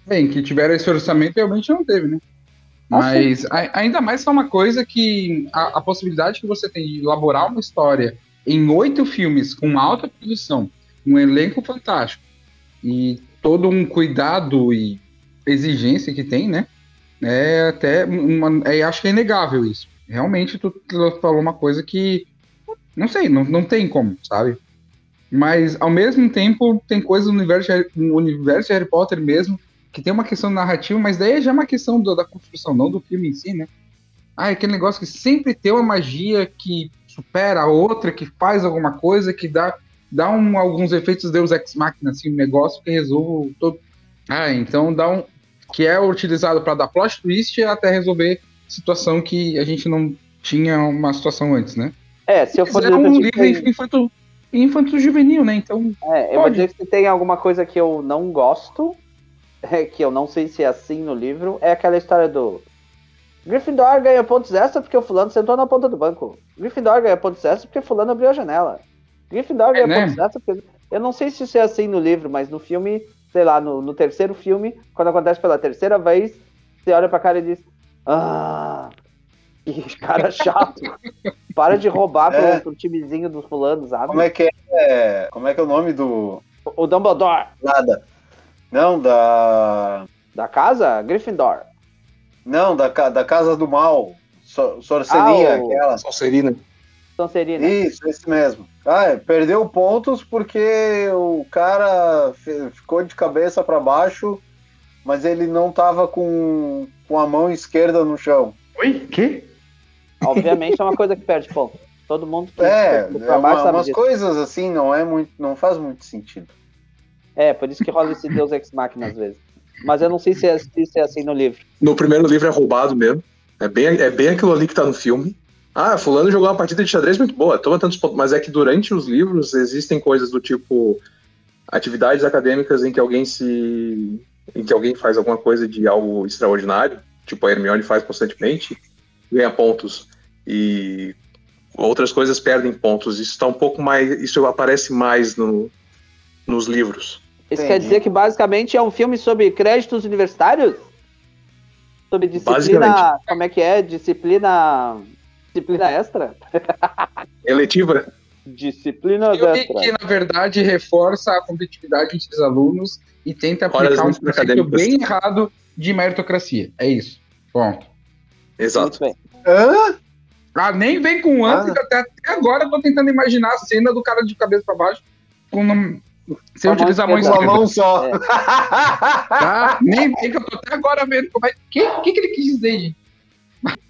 [SPEAKER 1] Bem, que tiveram esse orçamento realmente não teve, né?
[SPEAKER 4] Ah,
[SPEAKER 1] Mas a- ainda mais é uma coisa que a, a possibilidade que você tem de elaborar uma história em oito filmes com alta produção, um elenco fantástico e todo um cuidado e exigência que tem, né? É até uma, é, acho que é inegável isso. Realmente tu, falou uma coisa que não sei, não, não tem como, sabe? Mas ao mesmo tempo tem coisas no universo, de no universo de Harry Potter mesmo que tem uma questão narrativa, mas daí já é uma questão do- da construção, não do filme em si, né? Ah, é aquele negócio que sempre tem uma magia que supera a outra, que faz alguma coisa, que dá, dá um, alguns efeitos Deus Ex Machina, assim, um negócio que resolve todo. Ah, então dá um. Que é utilizado para dar plot twist até resolver situação que a gente não tinha uma situação antes, né?
[SPEAKER 4] É, se eu for
[SPEAKER 1] é um
[SPEAKER 4] dizer
[SPEAKER 1] livro
[SPEAKER 4] que tem-
[SPEAKER 1] infanto, infanto juvenil, né? Então,
[SPEAKER 4] É, eu vou dizer que se tem alguma coisa que eu não gosto, <laughs> é, que eu não sei se é assim no livro, é aquela história do Gryffindor ganha pontos extra porque o fulano sentou na ponta do banco. Gryffindor ganha pontos extra porque fulano abriu a janela. Gryffindor ganha
[SPEAKER 1] né?
[SPEAKER 4] pontos extra porque... Eu não sei se isso é assim no livro, mas no filme, sei lá, no, no terceiro filme, quando acontece pela terceira vez, você olha pra cara e diz Ah, que <laughs> cara chato. Para de roubar pro,
[SPEAKER 3] É.
[SPEAKER 4] pro timezinho dos fulanos, sabe?
[SPEAKER 3] Como é que é? Como é que é o nome do.
[SPEAKER 4] O Dumbledore
[SPEAKER 3] Nada. Não, da.
[SPEAKER 4] da casa, Gryffindor.
[SPEAKER 3] Não, da, da Casa do Mal. So, Sorceria,
[SPEAKER 4] Ah, o-
[SPEAKER 3] aquela.
[SPEAKER 2] Sonserina.
[SPEAKER 4] Sonserina.
[SPEAKER 3] Isso, esse mesmo. Ah, é, perdeu pontos porque o cara ficou de cabeça para baixo, mas ele não tava com, com a mão esquerda no chão.
[SPEAKER 1] oi, que?
[SPEAKER 4] Obviamente é uma coisa que perde ponto. Todo mundo que
[SPEAKER 3] É,
[SPEAKER 4] que
[SPEAKER 3] é uma-
[SPEAKER 4] sabe
[SPEAKER 3] umas
[SPEAKER 4] disso.
[SPEAKER 3] coisas assim não é muito, não faz muito sentido.
[SPEAKER 4] É, por isso que rola esse Deus Ex Machina às vezes. Mas eu não sei se é, se isso é assim no livro.
[SPEAKER 2] No primeiro livro é roubado mesmo. É bem, é bem aquilo ali que tá no filme. Ah, fulano jogou uma partida de xadrez muito boa, toma tantos pontos. Mas é que durante os livros existem coisas do tipo atividades acadêmicas em que alguém se. em que alguém faz alguma coisa de algo extraordinário, tipo a Hermione faz constantemente, ganha pontos. E outras coisas perdem pontos. Isso tá um pouco mais. Isso aparece mais no, nos livros.
[SPEAKER 4] Isso
[SPEAKER 3] Entendi.
[SPEAKER 4] quer dizer que basicamente é um filme sobre créditos universitários? Sobre disciplina. Como é que é? Disciplina. Disciplina extra? <laughs>
[SPEAKER 2] Eletiva?
[SPEAKER 4] Disciplina extra.
[SPEAKER 1] que, na verdade, reforça a competitividade entre os alunos e tenta aplicar um conceito bem errado de meritocracia. É isso. Ponto.
[SPEAKER 2] Exato.
[SPEAKER 3] Hã?
[SPEAKER 1] Ah, nem vem com antes,
[SPEAKER 3] Ah.
[SPEAKER 1] até, até agora eu tô tentando imaginar a cena do cara de cabeça pra baixo com um- sem
[SPEAKER 4] a mão
[SPEAKER 1] utilizar a mão
[SPEAKER 3] Com a
[SPEAKER 1] esquerda.
[SPEAKER 3] mão só.
[SPEAKER 4] É.
[SPEAKER 1] Tá? Nem vem que eu tô até agora vendo como é que, que, que ele quis dizer, gente.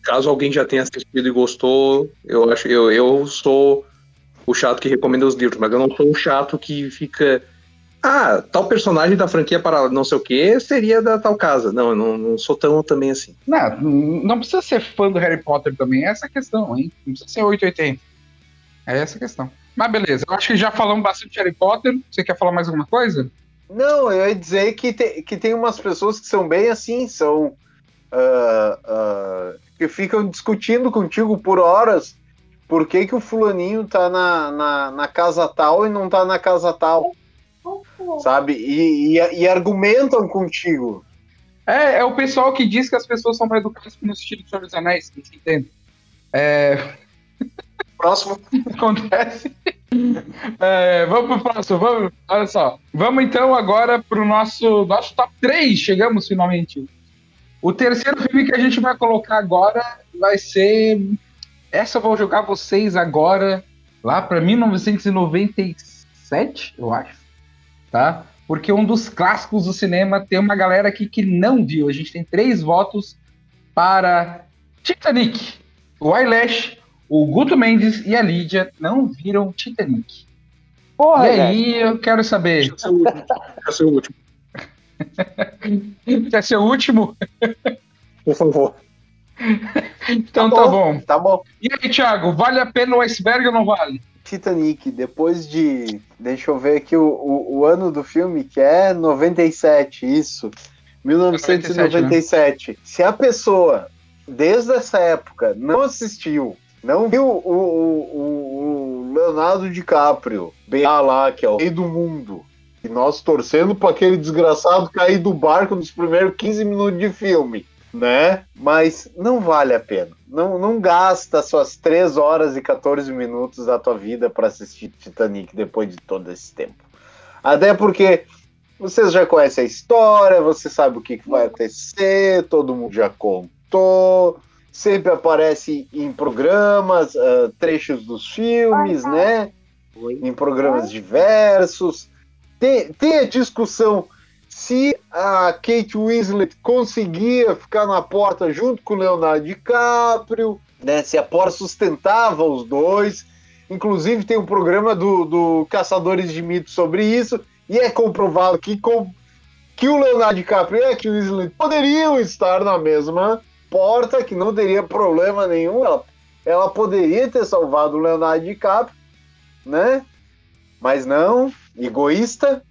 [SPEAKER 2] Caso alguém já tenha assistido e gostou, eu acho eu, eu sou o chato que recomenda os livros, mas eu não sou o chato que fica. Ah, tal personagem da franquia para não sei o que seria da tal casa. Não, eu não, não sou tão também assim.
[SPEAKER 1] Não, não precisa ser fã do Harry Potter também, é essa a questão, hein? Não precisa ser 880. É essa a questão. Mas beleza, eu acho que já falamos bastante de Harry Potter. Você quer falar mais alguma coisa?
[SPEAKER 3] Não, eu ia dizer que, te- que tem umas pessoas que são bem assim, são. ah, que ficam discutindo contigo por horas por que, que o fulaninho tá na, na, na casa tal e não tá na casa tal. Sabe? E, e, e argumentam contigo.
[SPEAKER 1] É, é o pessoal que diz que as pessoas são mais educadas no estilo do Senhor dos Anéis, que você entende? É, <laughs>
[SPEAKER 2] Próximo. <laughs>
[SPEAKER 1] acontece. É, vamos pro próximo, vamos, olha só. Vamos então agora pro nosso, nosso top 3, chegamos finalmente. O terceiro filme que a gente vai colocar agora vai ser. Essa eu vou jogar vocês agora, lá pra 1997, eu acho. Tá? Porque um dos clássicos do cinema tem uma galera aqui que não viu. A gente tem três votos para Titanic. o Eyelash, o Guto Mendes e a Lídia não viram Titanic.
[SPEAKER 4] Porra,
[SPEAKER 1] e aí, eu quero saber.
[SPEAKER 2] Deixa eu ser o último. Deixa eu ser o último, <laughs>
[SPEAKER 1] Quer ser o último?
[SPEAKER 2] por favor.
[SPEAKER 1] Então
[SPEAKER 3] Tá
[SPEAKER 1] tá
[SPEAKER 3] bom.
[SPEAKER 1] bom.
[SPEAKER 3] Tá bom.
[SPEAKER 1] E aí, Thiago, vale a pena o iceberg ou não vale?
[SPEAKER 3] Titanic, depois de. Deixa eu ver aqui o, o, o ano do filme, que é 97, isso. 1997. Se a pessoa, desde essa época, não assistiu, não viu o, o, o Leonardo DiCaprio, bem lá, que é o rei do mundo, e nós torcendo para aquele desgraçado cair do barco nos primeiros 15 minutos de filme, né? Mas não vale a pena. Não, não gasta suas 3 horas e 14 minutos da tua vida para assistir Titanic depois de todo esse tempo. Até porque vocês já conhecem a história, você sabe o que, que vai acontecer, todo mundo já contou, sempre aparece em programas, ah, trechos dos filmes, né? Em programas diversos. Tem, tem a discussão se a Kate Winslet conseguia ficar na porta junto com o Leonardo DiCaprio, né? Se a porta sustentava os dois. Inclusive tem um programa do, do Caçadores de Mitos sobre isso, e é comprovado que, com, que o Leonardo DiCaprio e a Kate Winslet poderiam estar na mesma porta, que não teria problema nenhum. Ela, ela poderia ter salvado o Leonardo DiCaprio, né? Mas não, egoísta,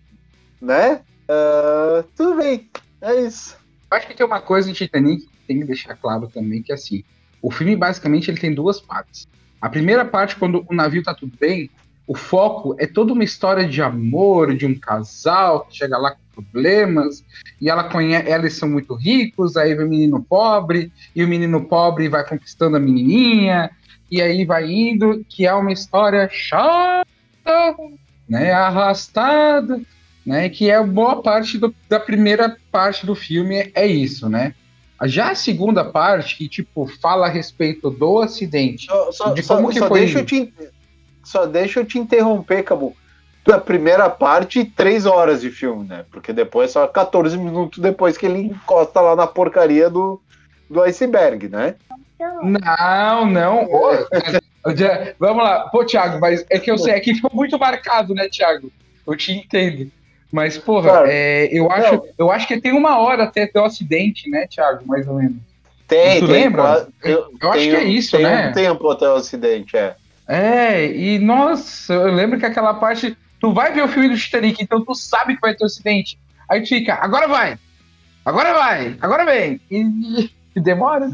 [SPEAKER 3] né? Ah, tudo bem, é isso.
[SPEAKER 1] Acho que tem uma coisa em Titanic que tem que deixar claro também, que é assim, o filme basicamente ele tem duas partes. A primeira parte, quando o navio tá tudo bem, o foco é toda uma história de amor, de um casal que chega lá com problemas, e ela conhece, eles são muito ricos, aí vem o menino pobre, e o menino pobre vai conquistando a menininha, e aí vai indo, que é uma história chata, né, arrastada, né, que é boa parte do- da primeira parte do filme é isso, né? Já a segunda parte, que tipo fala a respeito do acidente,
[SPEAKER 3] Só, só-
[SPEAKER 1] De
[SPEAKER 3] só-
[SPEAKER 1] como que
[SPEAKER 3] só
[SPEAKER 1] foi-
[SPEAKER 3] deixa eu te, só deixa eu te interromper, Cabo. A primeira parte, três horas de filme, né? Porque depois, só 14 minutos depois que ele encosta lá na porcaria do, do iceberg, né?
[SPEAKER 1] Não, não. Ô, já- Vamos lá. Pô, Thiago, mas é que eu sei, é que ficou muito marcado, né, Thiago? Eu te entendo. Mas, porra,
[SPEAKER 3] Claro.
[SPEAKER 1] é, eu, acho,
[SPEAKER 3] Não.
[SPEAKER 1] eu acho que tem uma hora até ter o acidente, né, Thiago? Mais ou menos.
[SPEAKER 3] Tem,
[SPEAKER 1] Tu
[SPEAKER 3] tem.
[SPEAKER 1] lembra?
[SPEAKER 3] qua-
[SPEAKER 1] Eu acho
[SPEAKER 3] tem
[SPEAKER 1] que é
[SPEAKER 3] um-
[SPEAKER 1] isso,
[SPEAKER 3] tem
[SPEAKER 1] né?
[SPEAKER 3] um tempo até o acidente, é.
[SPEAKER 1] É, e nossa, eu lembro que aquela parte. Tu vai ver o filme do Titanic, então tu sabe que vai ter um acidente. Aí tu fica, agora vai! Agora vai! Agora vem! E, e demora.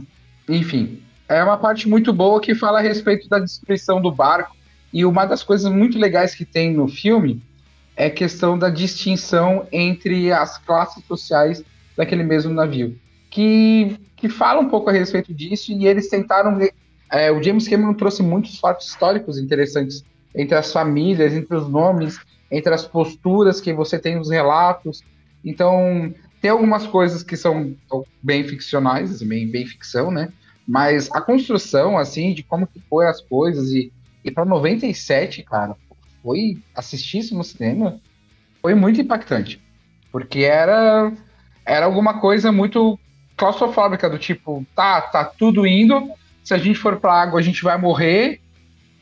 [SPEAKER 1] Enfim, é uma parte muito boa que fala a respeito da destruição do barco. E uma das coisas muito legais que tem no filme é a questão da distinção entre as classes sociais daquele mesmo navio. Que, que fala um pouco a respeito disso e eles tentaram é, o James Cameron trouxe muitos fatos históricos interessantes entre as famílias, entre os nomes, entre as posturas que você tem nos relatos. Então, tem algumas coisas que são bem ficcionais, assim, bem, bem ficção, né? Mas a construção, assim, de como que foi as coisas e, e para 97, cara, foi assistir isso no cinema foi muito impactante, porque era era alguma coisa muito claustrofóbica do tipo, tá, tá tudo indo, se a gente for pra água, a gente vai morrer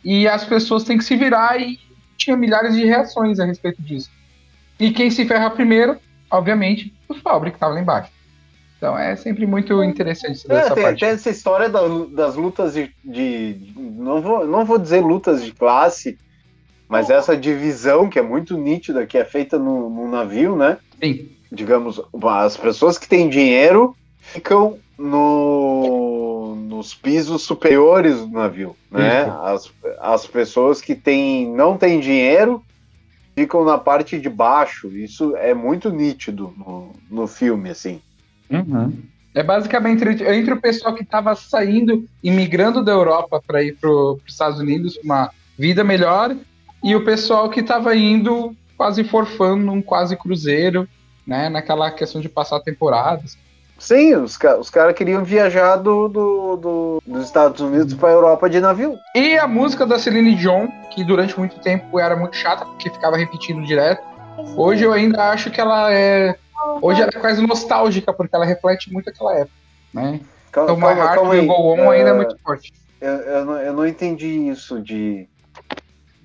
[SPEAKER 1] e as pessoas têm que se virar e tinha milhares de reações a respeito disso. E quem se ferra primeiro, obviamente, os pobres que estavam lá embaixo. Então é sempre muito interessante saber
[SPEAKER 3] É,
[SPEAKER 1] essa
[SPEAKER 3] tem,
[SPEAKER 1] parte.
[SPEAKER 3] tem essa história da- das lutas de, de- não, vou, não vou dizer lutas de classe, mas essa divisão que é muito nítida, que é feita no, no navio, né?
[SPEAKER 1] Sim.
[SPEAKER 3] Digamos, as pessoas que têm dinheiro ficam no, nos pisos superiores do navio, né? As, as pessoas que têm, não têm dinheiro ficam na parte de baixo. Isso é muito nítido no, no filme, assim.
[SPEAKER 1] Uhum. É basicamente entre, entre o pessoal que estava saindo, imigrando da Europa para ir para os Estados Unidos, uma vida melhor, e o pessoal que estava indo quase forfando num quase cruzeiro, né? Naquela questão de passar temporadas.
[SPEAKER 3] Sim, os, os caras queriam viajar do, do- do- dos Estados Unidos para a Europa de navio.
[SPEAKER 1] E a música da Celine Dion, que durante muito tempo era muito chata, porque ficava repetindo direto. Hoje eu ainda acho que ela é. Hoje ela é quase nostálgica, porque ela reflete muito aquela época. Né?
[SPEAKER 3] Calma,
[SPEAKER 1] Então, My
[SPEAKER 3] calma,
[SPEAKER 1] Heart
[SPEAKER 3] calma
[SPEAKER 1] Will. Go On ainda é
[SPEAKER 3] Ah,
[SPEAKER 1] muito forte.
[SPEAKER 3] eu, eu, não, eu não entendi isso de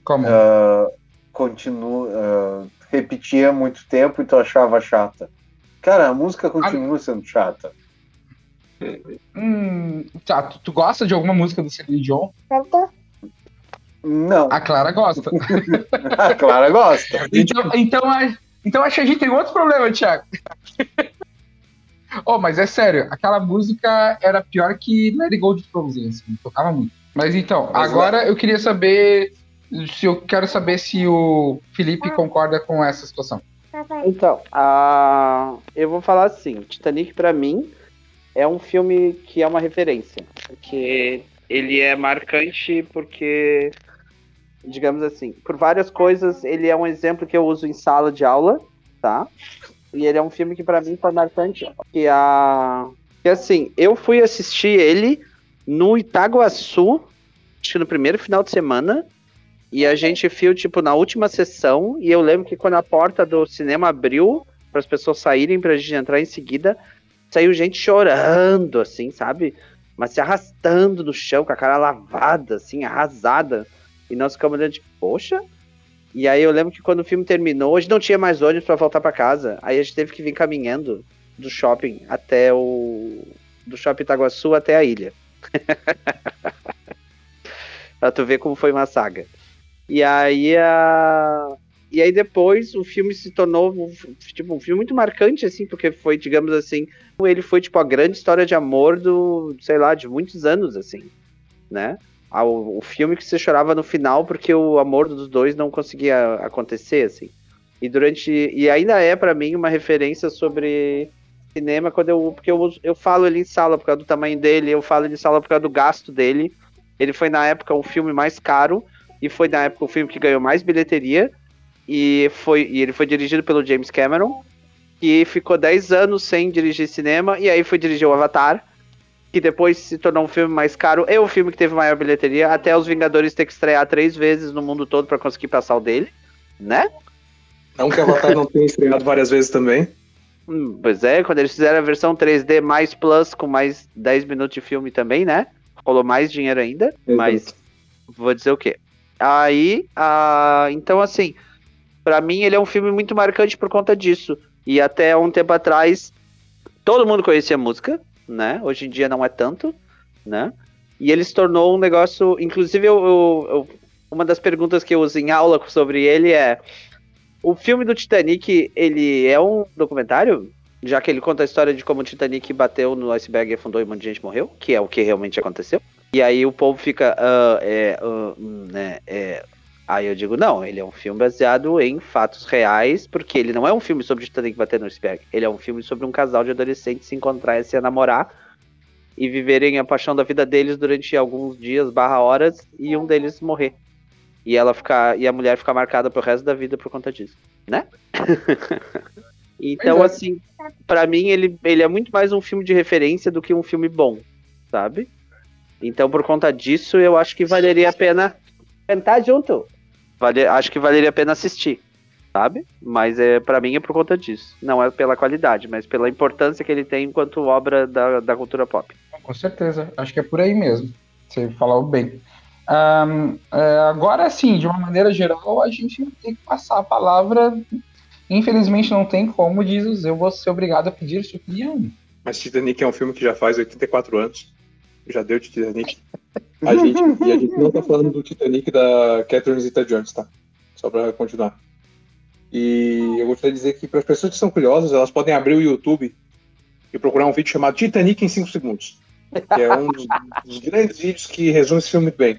[SPEAKER 1] Como?
[SPEAKER 3] uh, continua, uh, repetia muito tempo e tu achava chata. Cara, a música continua sendo chata.
[SPEAKER 1] Hum, tá, tu, tu gosta de alguma música do Celine Dion?
[SPEAKER 3] Não,
[SPEAKER 1] A Clara gosta. <laughs>
[SPEAKER 3] a Clara gosta. <laughs>
[SPEAKER 1] Então, então, a- então acho que a gente tem outro problema, Thiago. oh, mas é sério, aquela música era pior que Let It Go de Frozen, assim, tocava muito. Mas então,
[SPEAKER 2] Mas
[SPEAKER 1] agora eu queria saber se eu quero saber se o Felipe concorda com essa situação.
[SPEAKER 4] Então, a... eu vou falar assim, Titanic pra mim é um filme que é uma referência, porque ele é marcante porque, digamos assim, por várias coisas, ele é um exemplo que eu uso em sala de aula, tá? E ele é um filme que pra mim foi marcante, que a que assim, eu fui assistir ele no Itaguaçu, acho que no primeiro final de semana, e a gente viu, tipo, na última sessão, e eu lembro que quando a porta do cinema abriu, para as pessoas saírem pra gente entrar em seguida, saiu gente chorando, assim, sabe? Mas se arrastando no chão, com a cara lavada, assim, arrasada. E nós ficamos olhando, tipo, poxa. E aí eu lembro que quando o filme terminou, a gente não tinha mais ônibus para voltar para casa. Aí a gente teve que vir caminhando do shopping até o. do shopping Itaguaçu até a ilha. <laughs> pra tu ver como foi uma saga. E aí a. E aí depois o filme se tornou um, tipo, um filme muito marcante, assim, porque foi, digamos assim, ele foi tipo a grande história de amor do, sei lá, de muitos anos, assim, né? Ah, O, filme que você chorava no final porque o amor dos dois não conseguia acontecer, assim. E durante. E ainda é para mim uma referência sobre cinema quando eu. Porque eu, eu falo ele em sala por causa do tamanho dele, eu falo ele em sala por causa do gasto dele. Ele foi na época o filme mais caro e foi na época o filme que ganhou mais bilheteria. E, foi, e ele foi dirigido pelo James Cameron, que ficou 10 anos sem dirigir cinema, e aí foi dirigir o Avatar, que depois se tornou um filme mais caro, é o filme que teve maior bilheteria, até os Vingadores ter que estrear três vezes no mundo todo para conseguir passar o dele, né?
[SPEAKER 2] Não que Avatar não tenha estreado várias vezes também.
[SPEAKER 4] Hum, pois é, quando eles fizeram a versão 3D mais Plus, com mais 10 minutos de filme também, né? Rolou mais dinheiro ainda, mas vou dizer o quê? Aí, ah, então assim, Pra mim ele é um filme muito marcante por conta disso. E até um tempo atrás, todo mundo conhecia a música, né? Hoje em dia não é tanto, né? E ele se tornou um negócio. Inclusive, eu, eu- eu- uma das perguntas que eu uso em aula sobre ele é: o filme do Titanic, ele é um documentário? Já que ele conta a história de como o Titanic bateu no iceberg e afundou e um monte de gente morreu, que é o que realmente aconteceu. E aí o povo fica, ah, é, hum, né, é, Aí eu digo, não, ele é um filme baseado em fatos reais, porque ele não é um filme sobre o Titanic bater no iceberg. Ele é um filme sobre um casal de adolescentes se encontrar e se namorar e viverem a paixão da vida deles durante alguns dias barra horas e um deles morrer. E ela ficar e a mulher ficar marcada pro resto da vida por conta disso, né? <laughs> então
[SPEAKER 1] é.
[SPEAKER 4] assim, pra mim ele, ele é muito mais um filme de referência do que um filme bom, sabe? Então por conta disso eu acho que valeria a pena cantar junto. Vale, acho que valeria a pena assistir, sabe? Mas é para mim é por conta disso. Não é pela qualidade, mas pela importância que ele tem enquanto obra da, da cultura pop.
[SPEAKER 1] Com certeza, acho que é por aí mesmo. Você falou bem. Ahn, é, agora sim, de uma maneira geral, a gente tem que passar a palavra. Infelizmente não tem como, diz o Zé, eu vou ser obrigado a pedir sua opinião.
[SPEAKER 2] Mas Titanic é um filme que já faz 84 anos. Já deu de Titanic. A gente, e a gente não tá falando do Titanic da Catherine Zeta-Jones, tá? Só pra continuar. E eu gostaria de dizer que para as pessoas que são curiosas, elas podem abrir o YouTube e procurar um vídeo chamado Titanic em 5 segundos. Que é um dos, dos grandes vídeos que resume esse filme muito bem.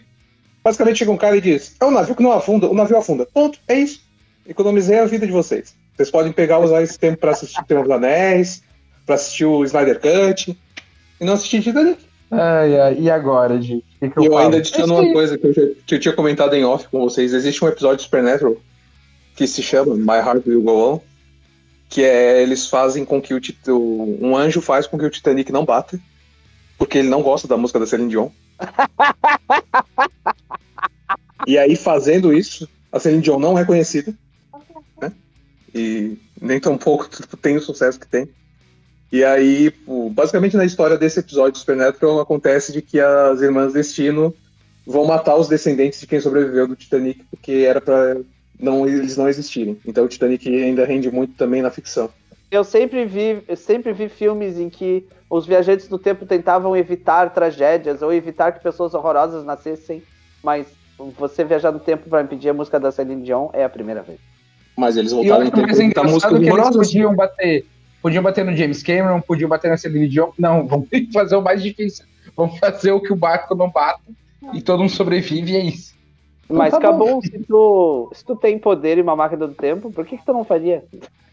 [SPEAKER 2] Basicamente chega um cara e diz: É um navio que não afunda, o navio afunda. Ponto, é isso. Economizei a vida de vocês. Vocês podem pegar usar esse tempo para assistir Senhor dos Anéis, para assistir o Snyder Cut e não assistir Titanic.
[SPEAKER 1] Ai, ai, e agora? O que, que eu
[SPEAKER 2] eu ainda adiciono uma coisa que eu, já, que eu tinha comentado em off com vocês. Existe um episódio de Supernatural que se chama My Heart Will Go On, que é eles fazem com que o, um anjo faz com que o Titanic não bata, porque ele não gosta da música da Celine Dion. e aí fazendo isso, a Celine Dion não é conhecida, né? E nem tão pouco tem o sucesso que tem. E aí, basicamente na história desse episódio do Supernatural acontece de que as irmãs Destino vão matar os descendentes de quem sobreviveu do Titanic, porque era para não eles não existirem. Então o Titanic ainda rende muito também na ficção.
[SPEAKER 4] Eu sempre vi, eu sempre vi filmes em que os viajantes do tempo tentavam evitar tragédias ou evitar que pessoas horrorosas nascessem, mas você viajar no tempo para impedir a música da Celine Dion é a primeira vez.
[SPEAKER 2] Mas eles
[SPEAKER 1] E
[SPEAKER 2] voltaram no
[SPEAKER 1] outro
[SPEAKER 2] tempo pra evitar música
[SPEAKER 1] engraçado que eles podiam bater, podiam bater no James Cameron, podiam bater na Celine Dion. Não, <laughs> vamos fazer o mais difícil. Vamos fazer o que o barco não bata e todo mundo sobrevive e é isso.
[SPEAKER 4] Mas
[SPEAKER 1] tá bom.
[SPEAKER 4] acabou, se tu, se tu tem poder e uma máquina do tempo, por que, que tu não faria?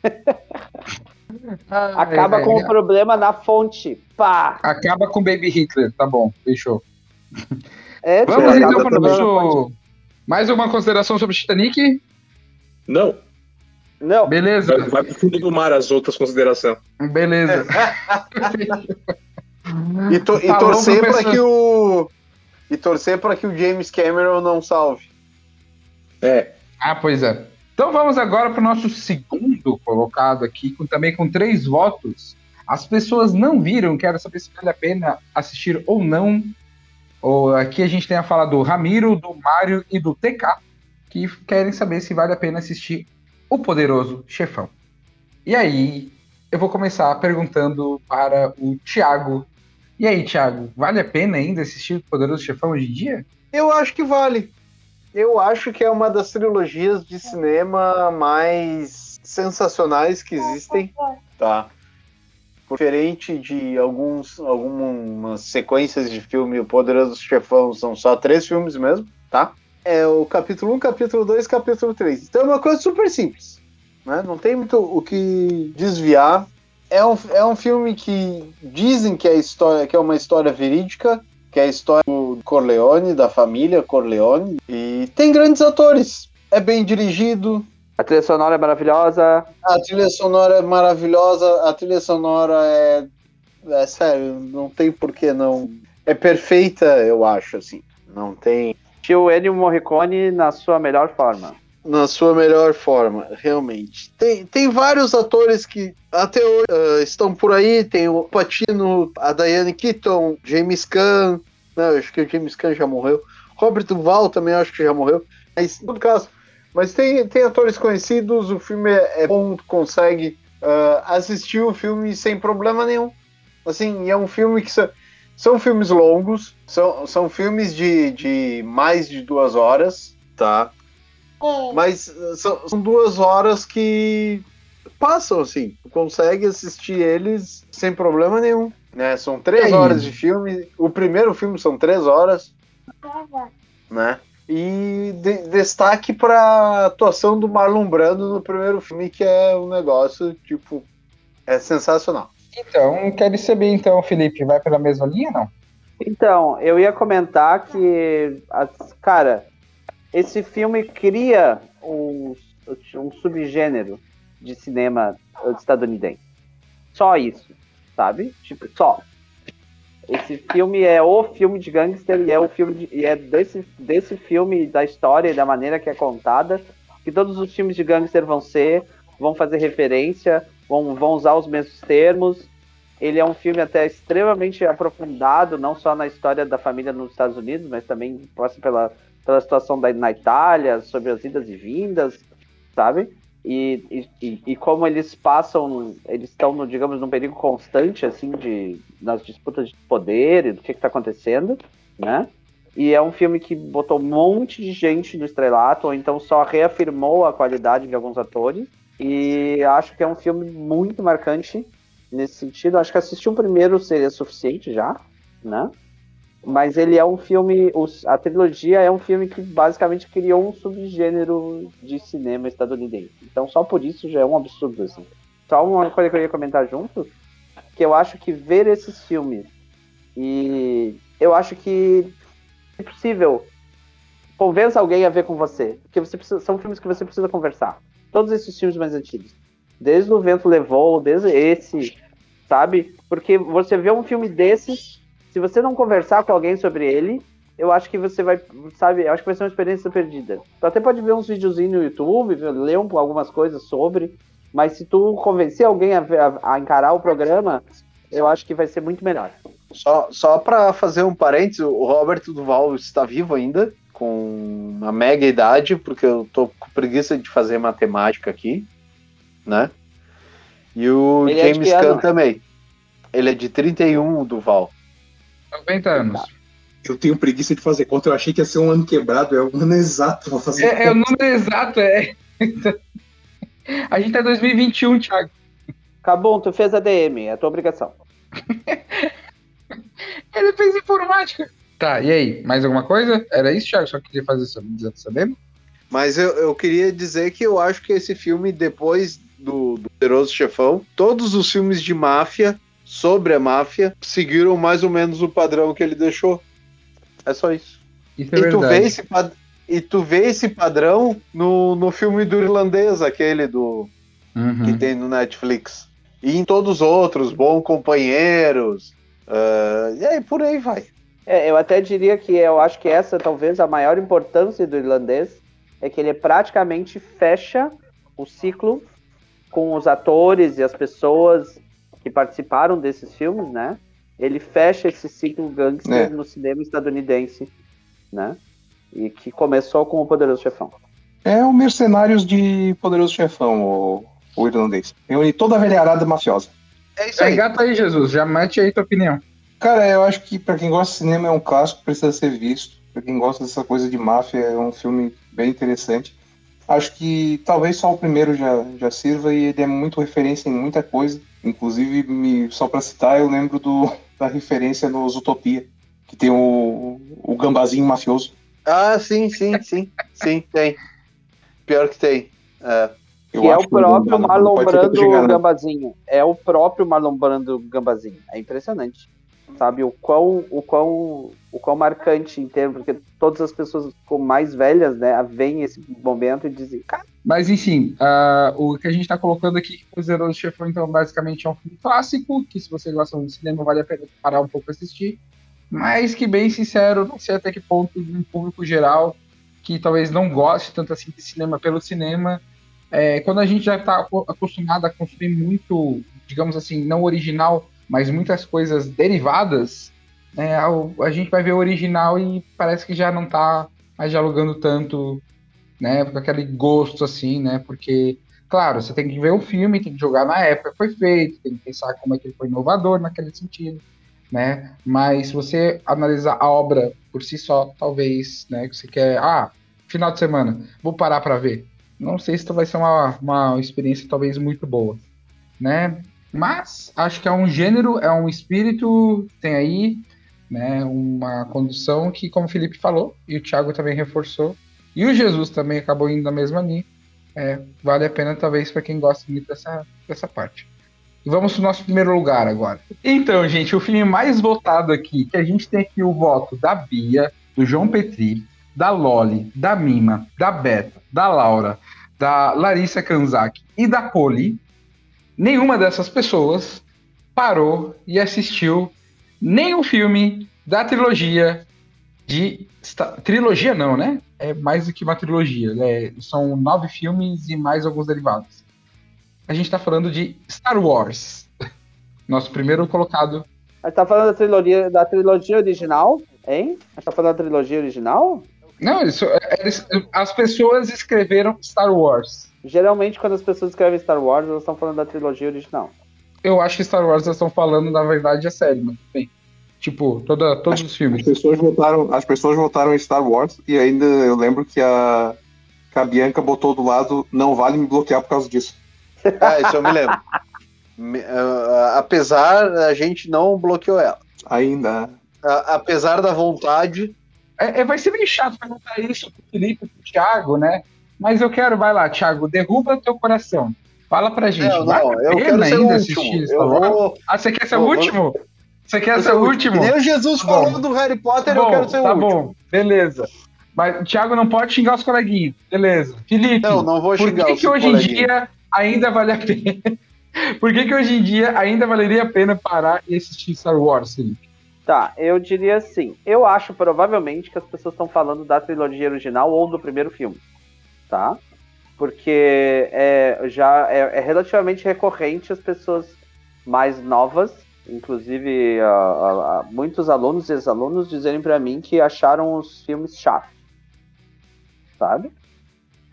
[SPEAKER 4] <laughs> Acaba com o problema na fonte. Pá!
[SPEAKER 1] Acaba com Baby Hitler, tá bom, fechou. <laughs>
[SPEAKER 4] É,
[SPEAKER 1] Vamos então para o nosso. Mais uma consideração sobre Titanic?
[SPEAKER 2] Não,
[SPEAKER 4] Não,
[SPEAKER 1] Beleza,
[SPEAKER 2] vai, vai pro fundo do mar as outras considerações.
[SPEAKER 1] beleza. <laughs>
[SPEAKER 3] E, to- e
[SPEAKER 1] Falou
[SPEAKER 3] torcer para que o e torcer para que o James Cameron não salve.
[SPEAKER 2] É,
[SPEAKER 1] Ah, pois é. Então vamos agora para o nosso segundo colocado aqui, com, também com três votos. As pessoas não viram, quero saber se vale a pena assistir ou não. Ou, aqui a gente tem a fala do Ramiro, do Mário e do TK, que querem saber se vale a pena assistir O Poderoso Chefão. E aí, eu vou começar perguntando para o Thiago. E aí, Thiago, vale a pena ainda assistir O Poderoso Chefão hoje em dia?
[SPEAKER 3] Eu acho que vale. Eu acho que é uma das trilogias de cinema mais sensacionais que existem, tá? Diferente de alguns, algumas sequências de filme, O Poderoso Chefão são só três filmes mesmo, tá? É o capítulo 1, capítulo 2 capítulo 3. Então é uma coisa super simples, né? Não tem muito o que desviar. É um, é um filme que dizem que é, história, que é uma história verídica, que é a história do Corleone, da família Corleone, e tem grandes atores. É bem dirigido,
[SPEAKER 4] a trilha sonora é maravilhosa.
[SPEAKER 3] a trilha sonora é maravilhosa, a trilha sonora é. É sério, não tem por que não. É perfeita, eu acho, assim. Não tem.
[SPEAKER 4] Tio Ennio Morricone na sua melhor forma.
[SPEAKER 3] Na sua melhor forma, realmente. Tem, tem vários atores que até hoje ah, estão por aí. Tem o Patino, a Diane Keaton, James Caan. Eu acho que o James Caan já morreu. Robert Duval também acho que já morreu. Mas, todo caso, mas tem, tem atores conhecidos. O filme é, é bom, consegue ah, assistir o filme sem problema nenhum. Assim, é um filme que são filmes longos, são, são filmes de, de mais de duas horas, tá? Mas uh, são, são duas horas que passam, assim. Tu consegue assistir eles sem problema nenhum. Né? São três
[SPEAKER 1] É
[SPEAKER 3] horas de filme. O primeiro filme são três horas. Né? E de- destaque para atuação do Marlon Brando no primeiro filme, que é um negócio, tipo, é sensacional.
[SPEAKER 1] Então, quero saber então, Felipe, vai pela mesma linha não?
[SPEAKER 4] Então, eu ia comentar que, cara, esse filme cria um, um subgênero de cinema estadunidense. Só isso, sabe? Tipo, só. Esse filme é o filme de gangster e é o filme de- e é desse, desse filme, da história e da maneira que é contada, que todos os filmes de gangster vão ser, vão fazer referência, vão, vão usar os mesmos termos. Ele é um filme até extremamente aprofundado, não só na história da família nos Estados Unidos, mas também passa pela, pela situação da, na Itália, sobre as idas e vindas, sabe? E, e, e- como eles passam, eles estão, digamos, num perigo constante, assim, de, nas disputas de poder e do que está acontecendo, né? E é um filme que botou um monte de gente no estrelato, ou então só reafirmou a qualidade de alguns atores. E acho que é um filme muito marcante nesse sentido. Acho que assistir um primeiro seria suficiente já, né? Mas ele é um filme, a trilogia é um filme que basicamente criou um subgênero de cinema estadunidense. Então só por isso já é um absurdo, assim. Só uma coisa que eu ia comentar junto, que eu acho que ver esses filmes e eu acho que é possível convença alguém a ver com você, porque você precisa, são filmes que você precisa conversar. Todos esses filmes mais antigos, desde o Vento Levou, desde esse, sabe? Porque você vê um filme desses, se você não conversar com alguém sobre ele, eu acho que você vai, sabe? Eu acho que vai ser uma experiência perdida. Tu até pode ver uns videozinhos no YouTube, ler um- algumas coisas sobre, Mas se tu convencer alguém a, a, a encarar o programa, eu acho que vai ser muito melhor.
[SPEAKER 3] Só, só para fazer um parênteses, o Roberto Duval está vivo ainda, com uma mega idade, porque eu tô com preguiça de fazer matemática aqui, né? E o
[SPEAKER 4] Ele é
[SPEAKER 3] James Caan
[SPEAKER 4] ano?
[SPEAKER 3] também. Ele é de 31, o Duval.
[SPEAKER 1] 90 anos.
[SPEAKER 2] Eu tenho preguiça de fazer conta, eu achei que ia ser um ano quebrado, é o ano exato pra fazer
[SPEAKER 1] É, é o número exato, é. <laughs> A gente tá em 2021, Thiago.
[SPEAKER 4] Cabum, tu fez a DM, é a tua obrigação. <laughs>
[SPEAKER 1] Ele fez informática. Tá, e aí? Mais alguma coisa? Era isso, Thiago? Só queria fazer sabendo?
[SPEAKER 3] Mas eu, eu queria dizer que eu acho que esse filme, depois do, do Poderoso Chefão, todos os filmes de máfia, sobre a máfia, seguiram mais ou menos o padrão que ele deixou. É só isso.
[SPEAKER 1] Isso é
[SPEAKER 3] e, tu vê esse pad- e tu vê esse padrão no, no filme do irlandês, aquele do
[SPEAKER 1] Uhum.
[SPEAKER 3] que tem no Netflix. E em todos os outros, Bom Companheiros. ah, e aí por aí vai.
[SPEAKER 4] É, eu até diria que eu acho que essa talvez a maior importância do irlandês é que ele praticamente fecha o ciclo com os atores e as pessoas que participaram desses filmes, né? Ele fecha esse ciclo gangster
[SPEAKER 3] É.
[SPEAKER 4] no cinema estadunidense, né? E que começou com o Poderoso Chefão.
[SPEAKER 2] É o Mercenários de Poderoso Chefão, o, o irlandês. Reúne toda a velharada mafiosa.
[SPEAKER 3] É isso
[SPEAKER 1] Já
[SPEAKER 3] aí.
[SPEAKER 1] engata aí, Jesus. Já mete aí tua opinião.
[SPEAKER 2] Cara, eu acho que pra quem gosta de cinema é um clássico, precisa ser visto. Pra quem gosta dessa coisa de máfia, é um filme bem interessante. Acho que talvez só o primeiro já, já sirva e ele é muito referência em muita coisa. Inclusive, me, só pra citar, eu lembro do, <laughs> da referência no Zootopia, que tem o, o gambazinho mafioso.
[SPEAKER 3] Ah, sim, sim, sim. Sim, tem. Pior que tem. É.
[SPEAKER 2] Eu
[SPEAKER 4] que é o próprio Marlon Brando. Gambazinho. É o próprio Marlon Brando Gambazinho. É impressionante. Sabe, o quão, o quão, o quão marcante em termos, porque todas as pessoas com mais velhas, né, veem esse momento e dizem, cara,
[SPEAKER 1] Mas enfim, ah, o que a gente tá colocando aqui, o Poderoso Chefão, então, basicamente é um filme clássico, que se você gosta de cinema, vale a pena parar um pouco assistir. Mas que, bem sincero, não sei até que ponto, um público geral, que talvez não goste tanto assim de cinema pelo cinema, é, quando a gente já está acostumado a consumir muito, digamos assim, não original, mas muitas coisas derivadas, né, a, gente vai ver o original e parece que já não tá mais dialogando tanto, né, com aquele gosto assim, né, porque, claro, você tem que ver o filme, tem que jogar na época que foi feito, tem que pensar como é que ele foi inovador naquele sentido, né, mas se você analisar a obra por si só, talvez, né, que você quer, ah, final de semana, vou parar para ver, não sei se vai ser uma, uma experiência talvez muito boa, né? Mas acho que é um gênero, é um espírito, tem aí, né? Uma condução que, como o Felipe falou, e o Thiago também reforçou, e o Jesus também acabou indo na mesma linha. É, vale a pena, talvez, para quem gosta muito dessa, dessa parte. E vamos para o nosso primeiro lugar agora. Então, gente, o filme mais votado aqui, que a gente tem aqui o voto da Bia, do João Petri, da Loli, da Mima, da Beta, da Laura, da Larissa Kanzaki e da Poli, nenhuma dessas pessoas parou e assistiu nenhum filme da trilogia de. Trilogia não, né? É mais do que uma trilogia. né? São nove filmes e mais alguns derivados. A gente tá falando de Star Wars. <laughs> Nosso primeiro colocado.
[SPEAKER 4] a gente tá falando da trilogia, da trilogia original, hein? A gente tá falando da trilogia original?
[SPEAKER 1] Não, isso, é- eles- as pessoas escreveram Star Wars.
[SPEAKER 4] Geralmente, quando as pessoas escrevem Star Wars, elas estão falando da trilogia original.
[SPEAKER 1] Eu acho que Star Wars elas estão falando, na verdade, a série, mas bem. Tipo, toda, todos os
[SPEAKER 2] As
[SPEAKER 1] filmes.
[SPEAKER 2] pessoas votaram, as pessoas votaram em Star Wars e ainda eu lembro que a, que a Bianca botou do lado não vale me bloquear por causa disso.
[SPEAKER 3] É, isso eu me lembro. Me- ah, apesar, a gente não bloqueou ela.
[SPEAKER 2] Ainda.
[SPEAKER 3] A- apesar da vontade,
[SPEAKER 1] É, é, vai ser meio chato perguntar isso pro Felipe e pro Thiago, né? Mas eu quero, vai lá, Thiago, derruba teu coração. Fala pra gente.
[SPEAKER 3] não, não, eu quero ser o
[SPEAKER 1] ainda
[SPEAKER 3] último.
[SPEAKER 1] assistir Star
[SPEAKER 3] Eu
[SPEAKER 1] Wars?
[SPEAKER 3] vou,
[SPEAKER 1] Ah, você quer ser o
[SPEAKER 3] eu vou-
[SPEAKER 1] último? Você quer
[SPEAKER 3] eu
[SPEAKER 1] ser o último?
[SPEAKER 3] Nem o Jesus
[SPEAKER 1] Tá
[SPEAKER 3] falou
[SPEAKER 1] bom.
[SPEAKER 3] do Harry Potter,
[SPEAKER 1] Tá
[SPEAKER 3] eu
[SPEAKER 1] bom,
[SPEAKER 3] quero ser o
[SPEAKER 1] tá
[SPEAKER 3] último.
[SPEAKER 1] bom, beleza. Mas o Thiago não pode xingar os coleguinhas. Beleza. Felipe,
[SPEAKER 3] Não, não vou
[SPEAKER 1] por
[SPEAKER 3] xingar
[SPEAKER 1] que,
[SPEAKER 3] os
[SPEAKER 1] que hoje em dia ainda vale a pena? <laughs> Por que, que hoje em dia ainda valeria a pena parar e assistir Star Wars, Felipe?
[SPEAKER 4] Tá, eu diria assim. Eu acho provavelmente que as pessoas estão falando da trilogia original ou do primeiro filme. Tá? porque é, já é, é relativamente recorrente as pessoas mais novas, inclusive a, a, a, muitos alunos e ex-alunos dizerem para mim que acharam os filmes chatos, sabe?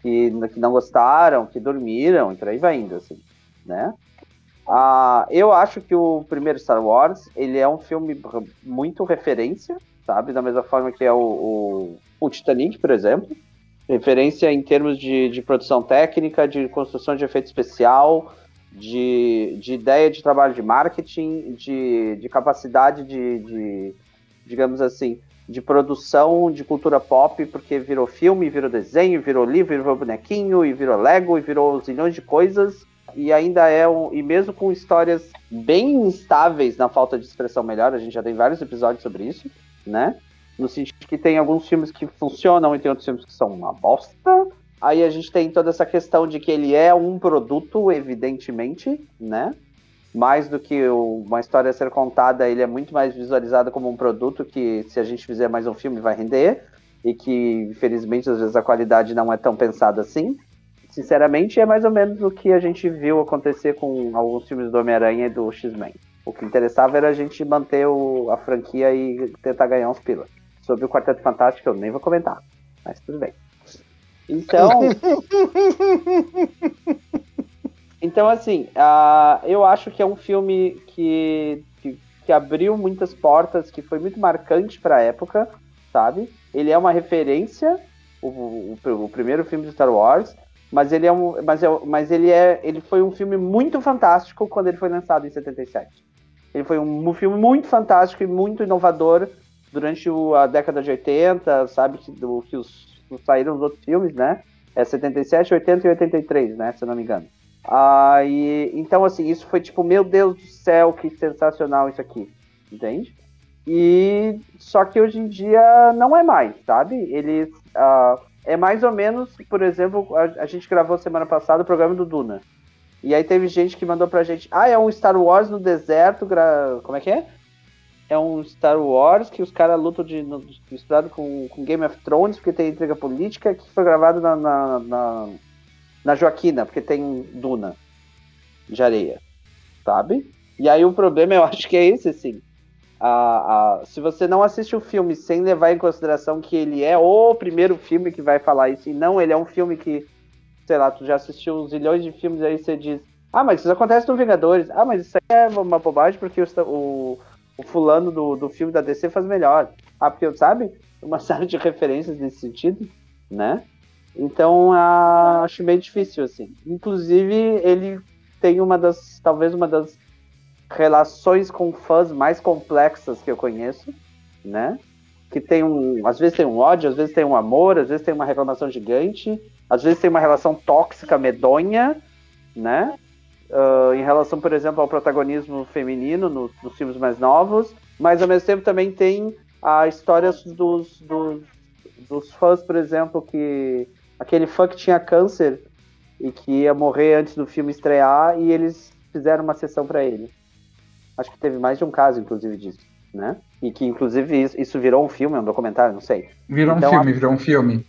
[SPEAKER 4] Que, que não gostaram, que dormiram e por aí vai indo, assim, né? Ah, eu acho que o primeiro Star Wars, ele é um filme muito referência, sabe? Da mesma forma que é o, o, o Titanic, por exemplo. Referência em termos de, de produção técnica, de construção de efeito especial, de, de ideia de trabalho de marketing, de, de capacidade de, de, digamos assim, de produção de cultura pop, porque virou filme, virou desenho, virou livro, virou bonequinho, e virou Lego, e virou zilhões de coisas, e ainda é um. E mesmo com histórias bem instáveis na falta de expressão melhor, a gente já tem vários episódios sobre isso, né? No sentido que tem alguns filmes que funcionam e tem outros filmes que são uma bosta. Aí a gente tem toda essa questão de que ele é um produto, evidentemente, né? Mais do que uma história a ser contada, ele é muito mais visualizado como um produto que, se a gente fizer mais um filme, vai render. E que, infelizmente, às vezes a qualidade não é tão pensada assim. Sinceramente, é mais ou menos o que a gente viu acontecer com alguns filmes do Homem-Aranha e do X-Men. O que interessava era a gente manter o, a franquia e tentar ganhar uns pilas. Sobre o Quarteto Fantástico eu nem vou comentar, mas tudo bem. Então. <laughs> então, assim, uh, eu acho que é um filme que, que, que abriu muitas portas, que foi muito marcante para a época, sabe? Ele é uma referência, o, o, o, primeiro filme de Star Wars, mas ele é um, mas, é, mas ele é, ele foi um filme muito fantástico quando ele foi lançado em 77. Ele foi um, um filme muito fantástico e muito inovador durante o, a década de 80, sabe, que, do, que os, saíram os outros filmes, né? É 77, 80 e 83, né? Se eu não me engano. Ah, e, então, assim, isso foi tipo, meu Deus do céu, que sensacional isso aqui, entende? E só que hoje em dia não é mais, sabe? Eles ah, é mais ou menos, por exemplo, a, a, gente gravou semana passada o programa do Duna. E aí teve gente que mandou pra gente, ah, é um Star Wars no deserto, gra... como é que é? É um Star Wars que os caras lutam de, misturado com, com Game of Thrones, porque tem intriga política, que foi gravado na, na, na, na Joaquina, porque tem Duna de areia, sabe? E aí o problema eu <laughs> acho que é esse, assim a, a, se você não assiste o filme sem levar em consideração que ele é o primeiro filme que vai falar isso, e não, ele é um filme que, sei lá, tu já assistiu zilhões de filmes, aí você diz, ah, mas isso acontece no Vingadores, ah, mas isso aí é uma bobagem porque o, o, o fulano do, do filme da DC faz melhor. Ah, porque, sabe, uma <laughs> série de referências nesse sentido, né? Então, ah, acho meio difícil, assim. Inclusive, ele tem uma das, talvez uma das relações com fãs mais complexas que eu conheço, né? Que tem um, às vezes tem um ódio, às vezes tem um amor, às vezes tem uma reclamação gigante, às vezes tem uma relação tóxica, medonha, né? Uh, em relação, por exemplo, ao protagonismo feminino no, nos filmes mais novos, mas ao mesmo tempo também tem a história dos, dos, dos fãs, por exemplo, que aquele fã que tinha câncer e que ia morrer antes do filme estrear e eles fizeram uma sessão para ele. Acho que teve mais de um caso, inclusive, disso, né? E que, inclusive, isso, isso virou um filme, um documentário, não sei.
[SPEAKER 1] Virou então, um filme, virou um filme.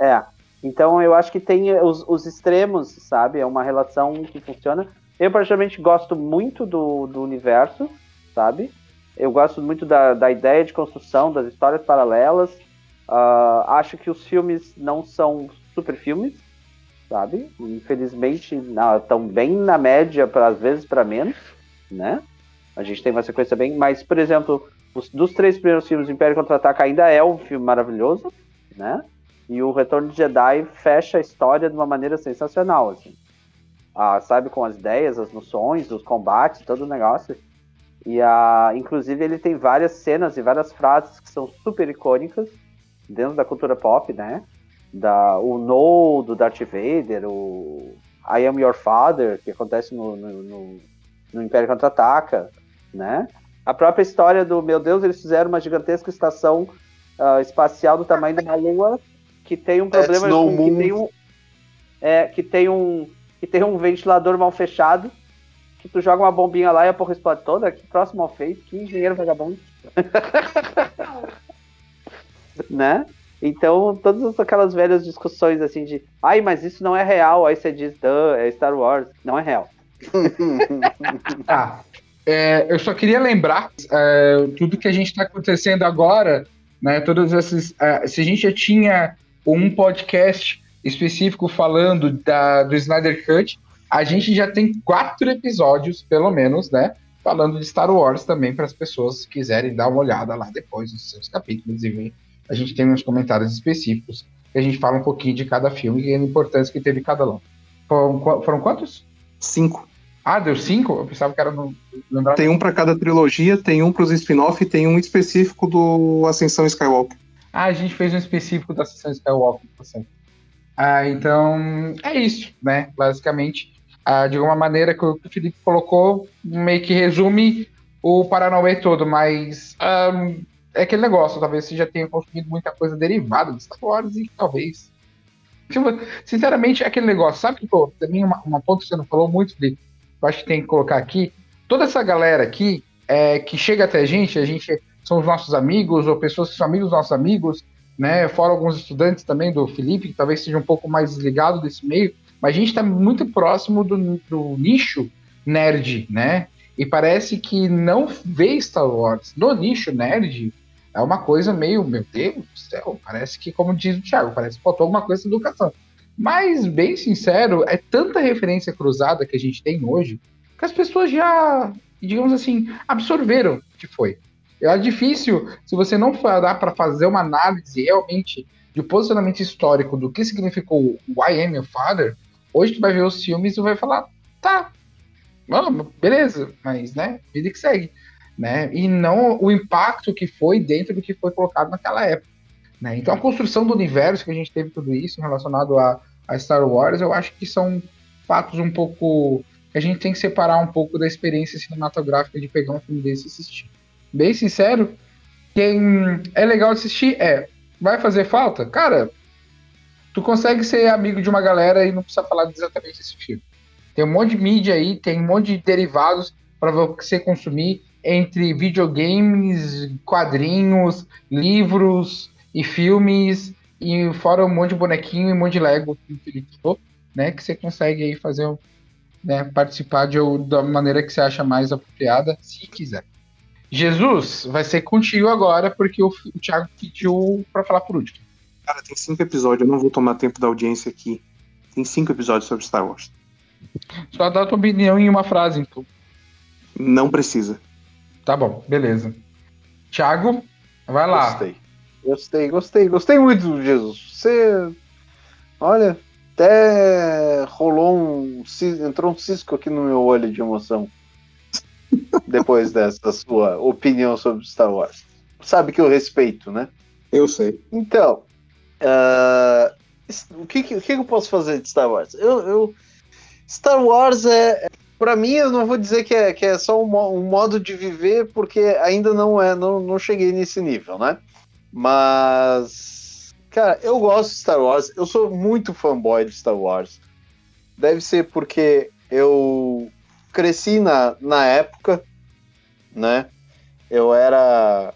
[SPEAKER 4] É. Então, eu acho que tem os, os extremos, sabe? É uma relação que funciona. Eu, particularmente, gosto muito do, do universo, sabe? Eu gosto muito da, da ideia de construção, das histórias paralelas. Uh, acho que os filmes não são super filmes, sabe? Infelizmente, estão bem na média, pra, às vezes para menos, né? A gente tem uma sequência bem. Mas, por exemplo, os, dos três primeiros filmes, Império Contra-Ataca ainda é um filme maravilhoso, né? E o Retorno de Jedi fecha a história de uma maneira sensacional, assim. Ah, sabe, com as ideias, as noções, os combates, todo o negócio. E a, inclusive ele tem várias cenas e várias frases que são super icônicas dentro da cultura pop, né? Da, o No do Darth Vader, o I Am Your Father, que acontece no, no, no, no Império Contra-Ataca né? A própria história do, meu Deus, eles fizeram uma gigantesca estação uh, espacial do tamanho de uma lua que tem um problema com, que tem um, é, que tem um que tem um ventilador mal fechado que tu joga uma bombinha lá e a porra explode toda, que próximo mal feito, que engenheiro vagabundo. <laughs> né? Então, todas aquelas velhas discussões assim de ai, mas isso não é real, aí você diz, é Star Wars, não é real. <laughs>
[SPEAKER 1] tá. É, eu só queria lembrar é, tudo que a gente está acontecendo agora, né? Todas essas. É, se a gente já tinha um podcast específico falando da, do Snyder Cut, a gente já tem quatro episódios, pelo menos, né? Falando de Star Wars também, para as pessoas que quiserem dar uma olhada lá depois nos seus capítulos e ver. A gente tem uns comentários específicos que a gente fala um pouquinho de cada filme e a importância que teve cada um. Foram, foram quantos?
[SPEAKER 2] Cinco.
[SPEAKER 1] Ah, deu cinco? Eu pensava que era no. Lembrava...
[SPEAKER 2] Tem um para cada trilogia, tem um para os spin-off e tem um específico do Ascensão Skywalker.
[SPEAKER 1] Ah, a gente fez um específico da Ascensão Skywalker, tá certo. Ah, então, é isso, né? Basicamente, ah, de alguma maneira que o Felipe colocou, meio que resume o Paranauê todo, mas é aquele negócio, talvez você já tenha consumido muita coisa derivada de Star Wars e talvez. Tipo, sinceramente, é aquele negócio, sabe que, pô, também uma, uma ponto que você não falou muito, Felipe, eu acho que tem que colocar aqui. Toda essa galera aqui é, que chega até a gente, a gente são os nossos amigos, ou pessoas que são amigos dos nossos amigos, né? Fora alguns estudantes também do Felipe, que talvez seja um pouco mais desligado desse meio, mas a gente está muito próximo do, do, nicho nerd, né? E parece que não vê Star Wars no nicho nerd é uma coisa meio, meu Deus do céu, parece que, como diz o Thiago, parece que faltou alguma coisa de educação. Mas, bem sincero, é tanta referência cruzada que a gente tem hoje que as pessoas já, digamos assim, absorveram que foi. É difícil, se você não dar para fazer uma análise realmente de posicionamento histórico do que significou o I Am Your Father, hoje tu vai ver os filmes e vai falar, tá, beleza, mas, né, vida que segue, né, e não o impacto que foi dentro do que foi colocado naquela época. Né? Então a construção do universo que a gente teve tudo isso relacionado a, a Star Wars, eu acho que são fatos um pouco que a gente tem que separar um pouco da experiência cinematográfica de pegar um filme desse e assistir. Bem sincero, quem é legal assistir é, vai fazer falta? Cara, tu consegue ser amigo de uma galera e não precisa falar exatamente desse filme. Tem um monte de mídia aí, tem um monte de derivados para você consumir entre videogames, quadrinhos, livros, e filmes, e fora um monte de bonequinho e um monte de Lego que o Felipe falou, né? Que você consegue aí fazer, né, participar de, da maneira que você acha mais apropriada, se quiser. Jesus, vai ser contigo agora, porque o, o Thiago pediu para falar por último.
[SPEAKER 2] Cara, tem cinco episódios, eu não vou tomar tempo da audiência aqui. Tem cinco episódios sobre Star Wars.
[SPEAKER 1] Só dá a tua opinião em uma frase, então.
[SPEAKER 2] Não precisa.
[SPEAKER 1] Tá bom, beleza. Thiago, vai lá.
[SPEAKER 3] Gostei. Gostei, gostei, gostei muito do Jesus. Você. Olha, até rolou um. Entrou um cisco aqui no meu olho de emoção. Depois dessa sua opinião sobre Star Wars. Sabe que eu respeito, né?
[SPEAKER 2] Eu sei.
[SPEAKER 3] Então, uh, o, que, o que eu posso fazer de Star Wars? Eu, eu Star Wars é, para mim, eu não vou dizer que é, que é só um, um, modo de viver, porque ainda não é, não, não cheguei nesse nível, né? Mas, cara, eu gosto de Star Wars. Eu sou muito fanboy de Star Wars. Deve ser porque eu cresci na, na época, né? Eu era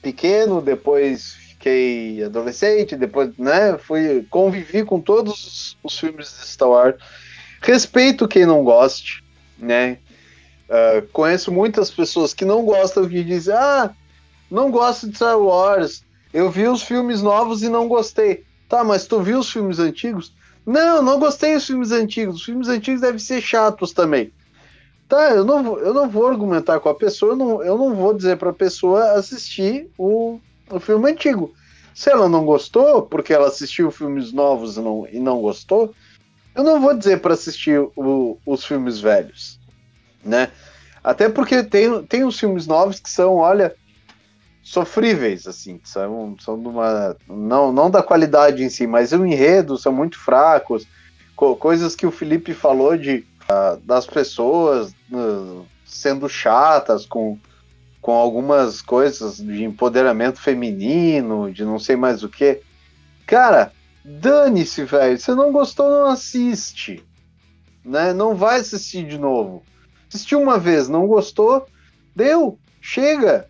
[SPEAKER 3] pequeno, depois fiquei adolescente, depois, né? Fui convivi com todos os, filmes de Star Wars. Respeito quem não goste, né? Uh, conheço muitas pessoas que não gostam que dizem, ah, não gosto de Star Wars. Eu vi os filmes novos e não gostei. Tá, mas tu viu os filmes antigos? Não, não gostei dos filmes antigos. Os filmes antigos devem ser chatos também. Tá, eu não, eu não vou argumentar com a pessoa, eu não, eu não vou dizer para a pessoa assistir o, o filme antigo. Se ela não gostou, porque ela assistiu filmes novos e não, e não gostou, eu não vou dizer para assistir o, os filmes velhos, né? Até porque tem, tem os filmes novos que são, olha, sofríveis, assim, são, são de uma. Não, não da qualidade em si, mas o enredo são muito fracos. Co coisas que o Felipe falou de das pessoas uh, sendo chatas com, com algumas coisas de empoderamento feminino, de não sei mais o que. Cara, dane-se, velho. Você não gostou, não assiste. Né? Não vai assistir de novo. Assistiu uma vez, não gostou, deu, chega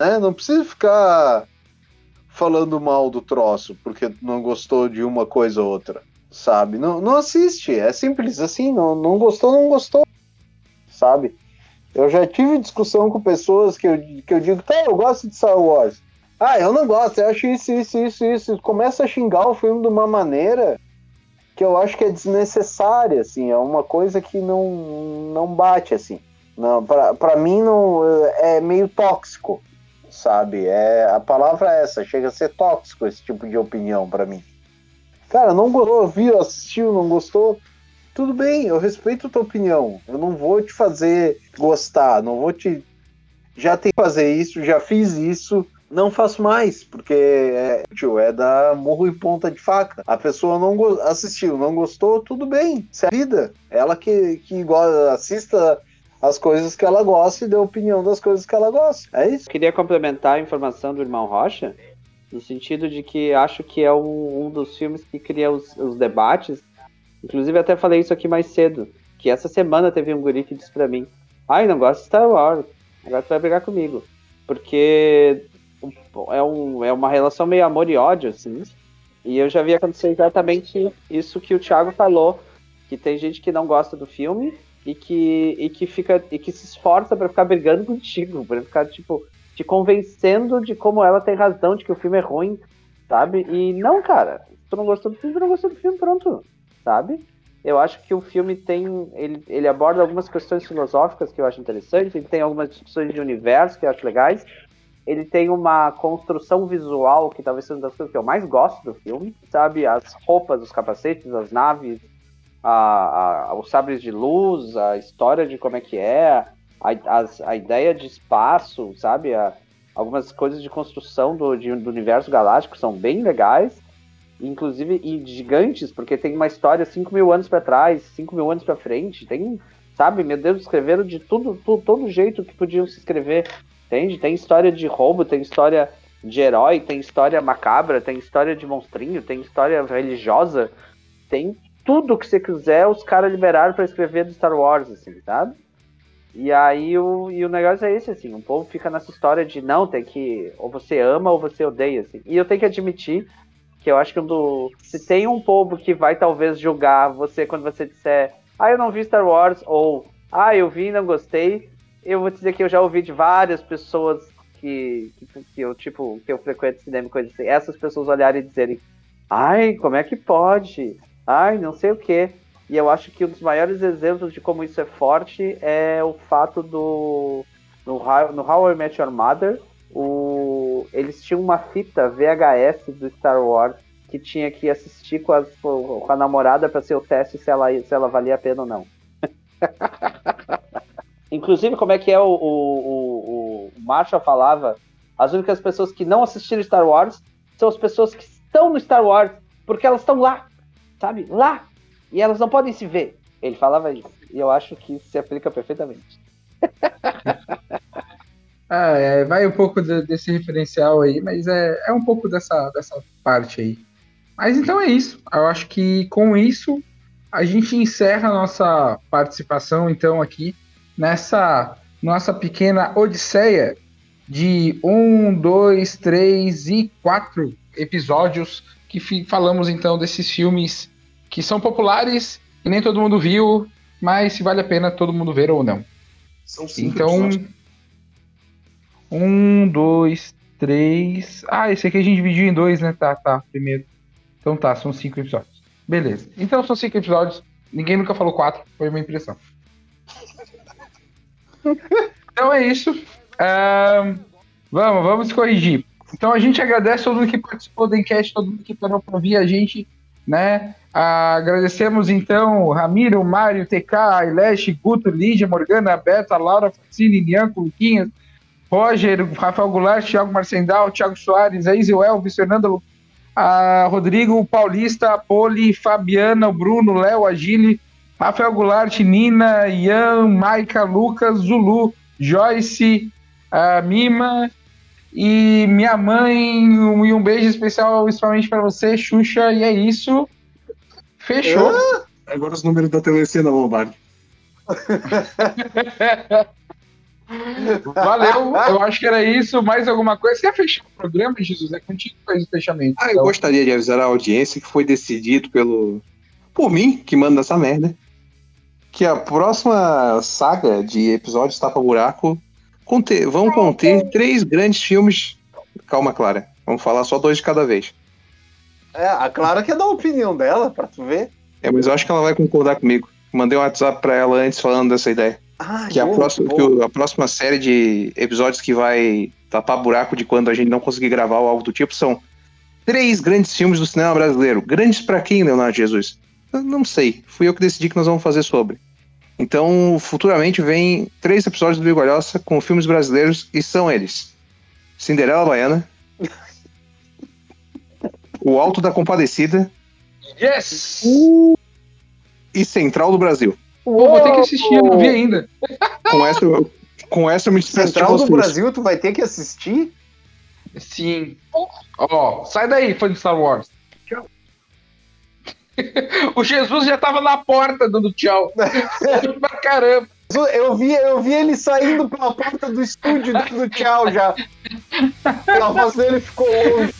[SPEAKER 3] né? Não precisa ficar falando mal do troço porque não gostou de uma coisa ou outra, sabe? Não, não assiste, é simples assim, não, não gostou, não gostou, sabe? Eu já tive discussão com pessoas que eu, que eu digo, tá, eu gosto de Star Wars. Ah, eu não gosto, eu acho isso, isso, isso, isso. Começa a xingar o filme de uma maneira que eu acho que é desnecessária, assim, é uma coisa que não, não bate, assim. Não, pra, pra mim não é meio tóxico, sabe? É, a palavra é essa, chega a ser tóxico esse tipo de opinião para mim. Cara, não gostou, viu, assistiu, não gostou, tudo bem, eu respeito a tua opinião. Eu não vou te fazer gostar, não vou te. Já tem que fazer isso, já fiz isso, não faço mais, porque é, tio, é da morro e ponta de faca. A pessoa não assistiu, não gostou, tudo bem, isso é vida. Ela que, que assista as coisas que ela gosta e dê opinião das coisas que ela gosta. É isso.
[SPEAKER 4] Queria complementar a informação do irmão Rocha, no sentido de que acho que é um, um dos filmes que cria os, os, debates. Inclusive, até falei isso aqui mais cedo, que essa semana teve um guri que disse pra mim: Ai, não gosto de Star Wars, agora tu vai brigar comigo. Porque é, um, é uma relação meio amor e ódio, assim. E eu já vi acontecer exatamente isso que o Thiago falou, que tem gente que não gosta do filme e que, e que fica e que se esforça para ficar brigando contigo, para ficar tipo te convencendo de como ela tem razão de que o filme é ruim, sabe? E não, cara, tu não gostou do filme, tu não gostou do filme, pronto, sabe? Eu acho que o filme tem ele, ele aborda algumas questões filosóficas que eu acho interessantes, ele tem algumas discussões de universo que eu acho legais. Ele tem uma construção visual que talvez seja uma das coisas que eu mais gosto do filme, sabe? As roupas, os capacetes, as naves, a, a, os sabres de luz, a história de como é que é, a, a, a ideia de espaço, sabe? A, algumas coisas de construção do, de, do universo galáctico são bem legais, inclusive e gigantes, porque tem uma história 5 mil anos para trás, 5 mil anos para frente, tem, sabe? Meu Deus, escreveram de tudo, tudo, todo jeito que podiam se escrever, entende? Tem história de roubo, tem história de herói, tem história macabra, tem história de monstrinho, tem história religiosa, tem tudo que você quiser, os caras liberaram para escrever do Star Wars, assim, sabe? E aí o, e o negócio é esse, assim, o povo fica nessa história de não, tem que. Ou você ama ou você odeia, assim. E eu tenho que admitir que eu acho que do, se tem um povo que vai talvez julgar você quando você disser, ah, eu não vi Star Wars, ou ah, eu vi e não gostei, eu vou dizer que eu já ouvi de várias pessoas que, que, que eu, tipo, que eu frequento cinema e coisa assim, essas pessoas olharem e dizerem, ai, como é que pode? ai, não sei o quê. E eu acho que um dos maiores exemplos de como isso é forte é o fato do. No How, no How I Met Your Mother, o, eles tinham uma fita VHS do Star Wars que tinha que assistir com, com a namorada para ser o teste se ela, se ela valia a pena ou não. <laughs> Inclusive, como é que é o, o, o, o Marshall falava, as únicas pessoas que não assistiram Star Wars são as pessoas que estão no Star Wars, porque elas estão lá sabe? Lá! E elas não podem se ver. Ele falava isso. E eu acho que se aplica perfeitamente. <laughs>
[SPEAKER 1] ah, é, vai um pouco de, desse referencial aí, mas é, é um pouco dessa, dessa parte aí. Mas então é isso. Eu acho que com isso a gente encerra a nossa participação então aqui nessa nossa pequena odisseia de um, dois, três e quatro episódios que falamos então desses filmes que são populares e nem todo mundo viu, mas se vale a pena todo mundo ver ou não. São cinco Então, episódios. um, dois, três. Ah, esse aqui a gente dividiu em dois, né? Tá, tá. Primeiro. Então tá, são cinco episódios. Beleza. Então são cinco episódios. Ninguém nunca falou quatro, foi uma impressão. <laughs> então é isso. Um, vamos, vamos corrigir. Então a gente agradece todo mundo que participou do enquete, todo mundo que parou para ouvir a gente, né? agradecemos então Ramiro, Mário, TK, Ailesh, Guto, Lígia, Morgana, Beta, Laura, Francine, Nianco, Luquinhas, Roger, Rafael Goulart, Thiago Marcendal, Thiago Soares, Aizio Elvis, Fernando, a Rodrigo, Paulista, Poli, Fabiana, Bruno, Léo, Agile, Rafael Goulart, Nina, Ian, Maica, Lucas, Zulu, Joyce, a Mima, e minha mãe, um, e um beijo especial principalmente para você, Xuxa. E é isso. Fechou. Ah,
[SPEAKER 2] agora os números da telecena, Lombardi. <laughs>
[SPEAKER 1] Valeu, eu acho que era isso. Mais alguma coisa? Você quer fechar o programa, Jesus? É contigo que faz o fechamento.
[SPEAKER 2] Ah, eu então. gostaria de avisar a audiência que foi decidido pelo. por mim, que manda essa merda. Que a próxima saga de episódios Tapa Buraco conter, vão conter três grandes filmes. Calma, Clara. Vamos falar só dois de cada vez.
[SPEAKER 3] É, a Clara quer dar a opinião dela, pra tu ver.
[SPEAKER 2] É, mas eu acho que ela vai concordar comigo. Mandei um WhatsApp pra ela antes falando dessa ideia. Ah, que, a próxima, que a próxima série de episódios que vai tapar buraco de quando a gente não conseguir gravar ou algo do tipo são três grandes filmes do cinema brasileiro. Grandes para quem, Leonardo Jesus? Eu não sei. Fui eu que decidi que nós vamos fazer sobre. Então, futuramente vem três episódios do Bigolhosa com filmes brasileiros e são eles: Cinderela Baiana, O Alto da Compadecida.
[SPEAKER 1] Yes!
[SPEAKER 2] E Central do Brasil.
[SPEAKER 1] Pô, vou ter que assistir, eu não vi ainda.
[SPEAKER 2] Com essa, com essa eu me
[SPEAKER 3] despeço Central do Brasil, tu vai ter que assistir?
[SPEAKER 1] Sim. Ó, oh, sai daí, fã de Star Wars. <laughs> O Jesus já tava na porta dando tchau. pra caramba.
[SPEAKER 3] Eu vi, eu vi ele saindo pela porta do estúdio dando tchau já. A voz dele ficou longe.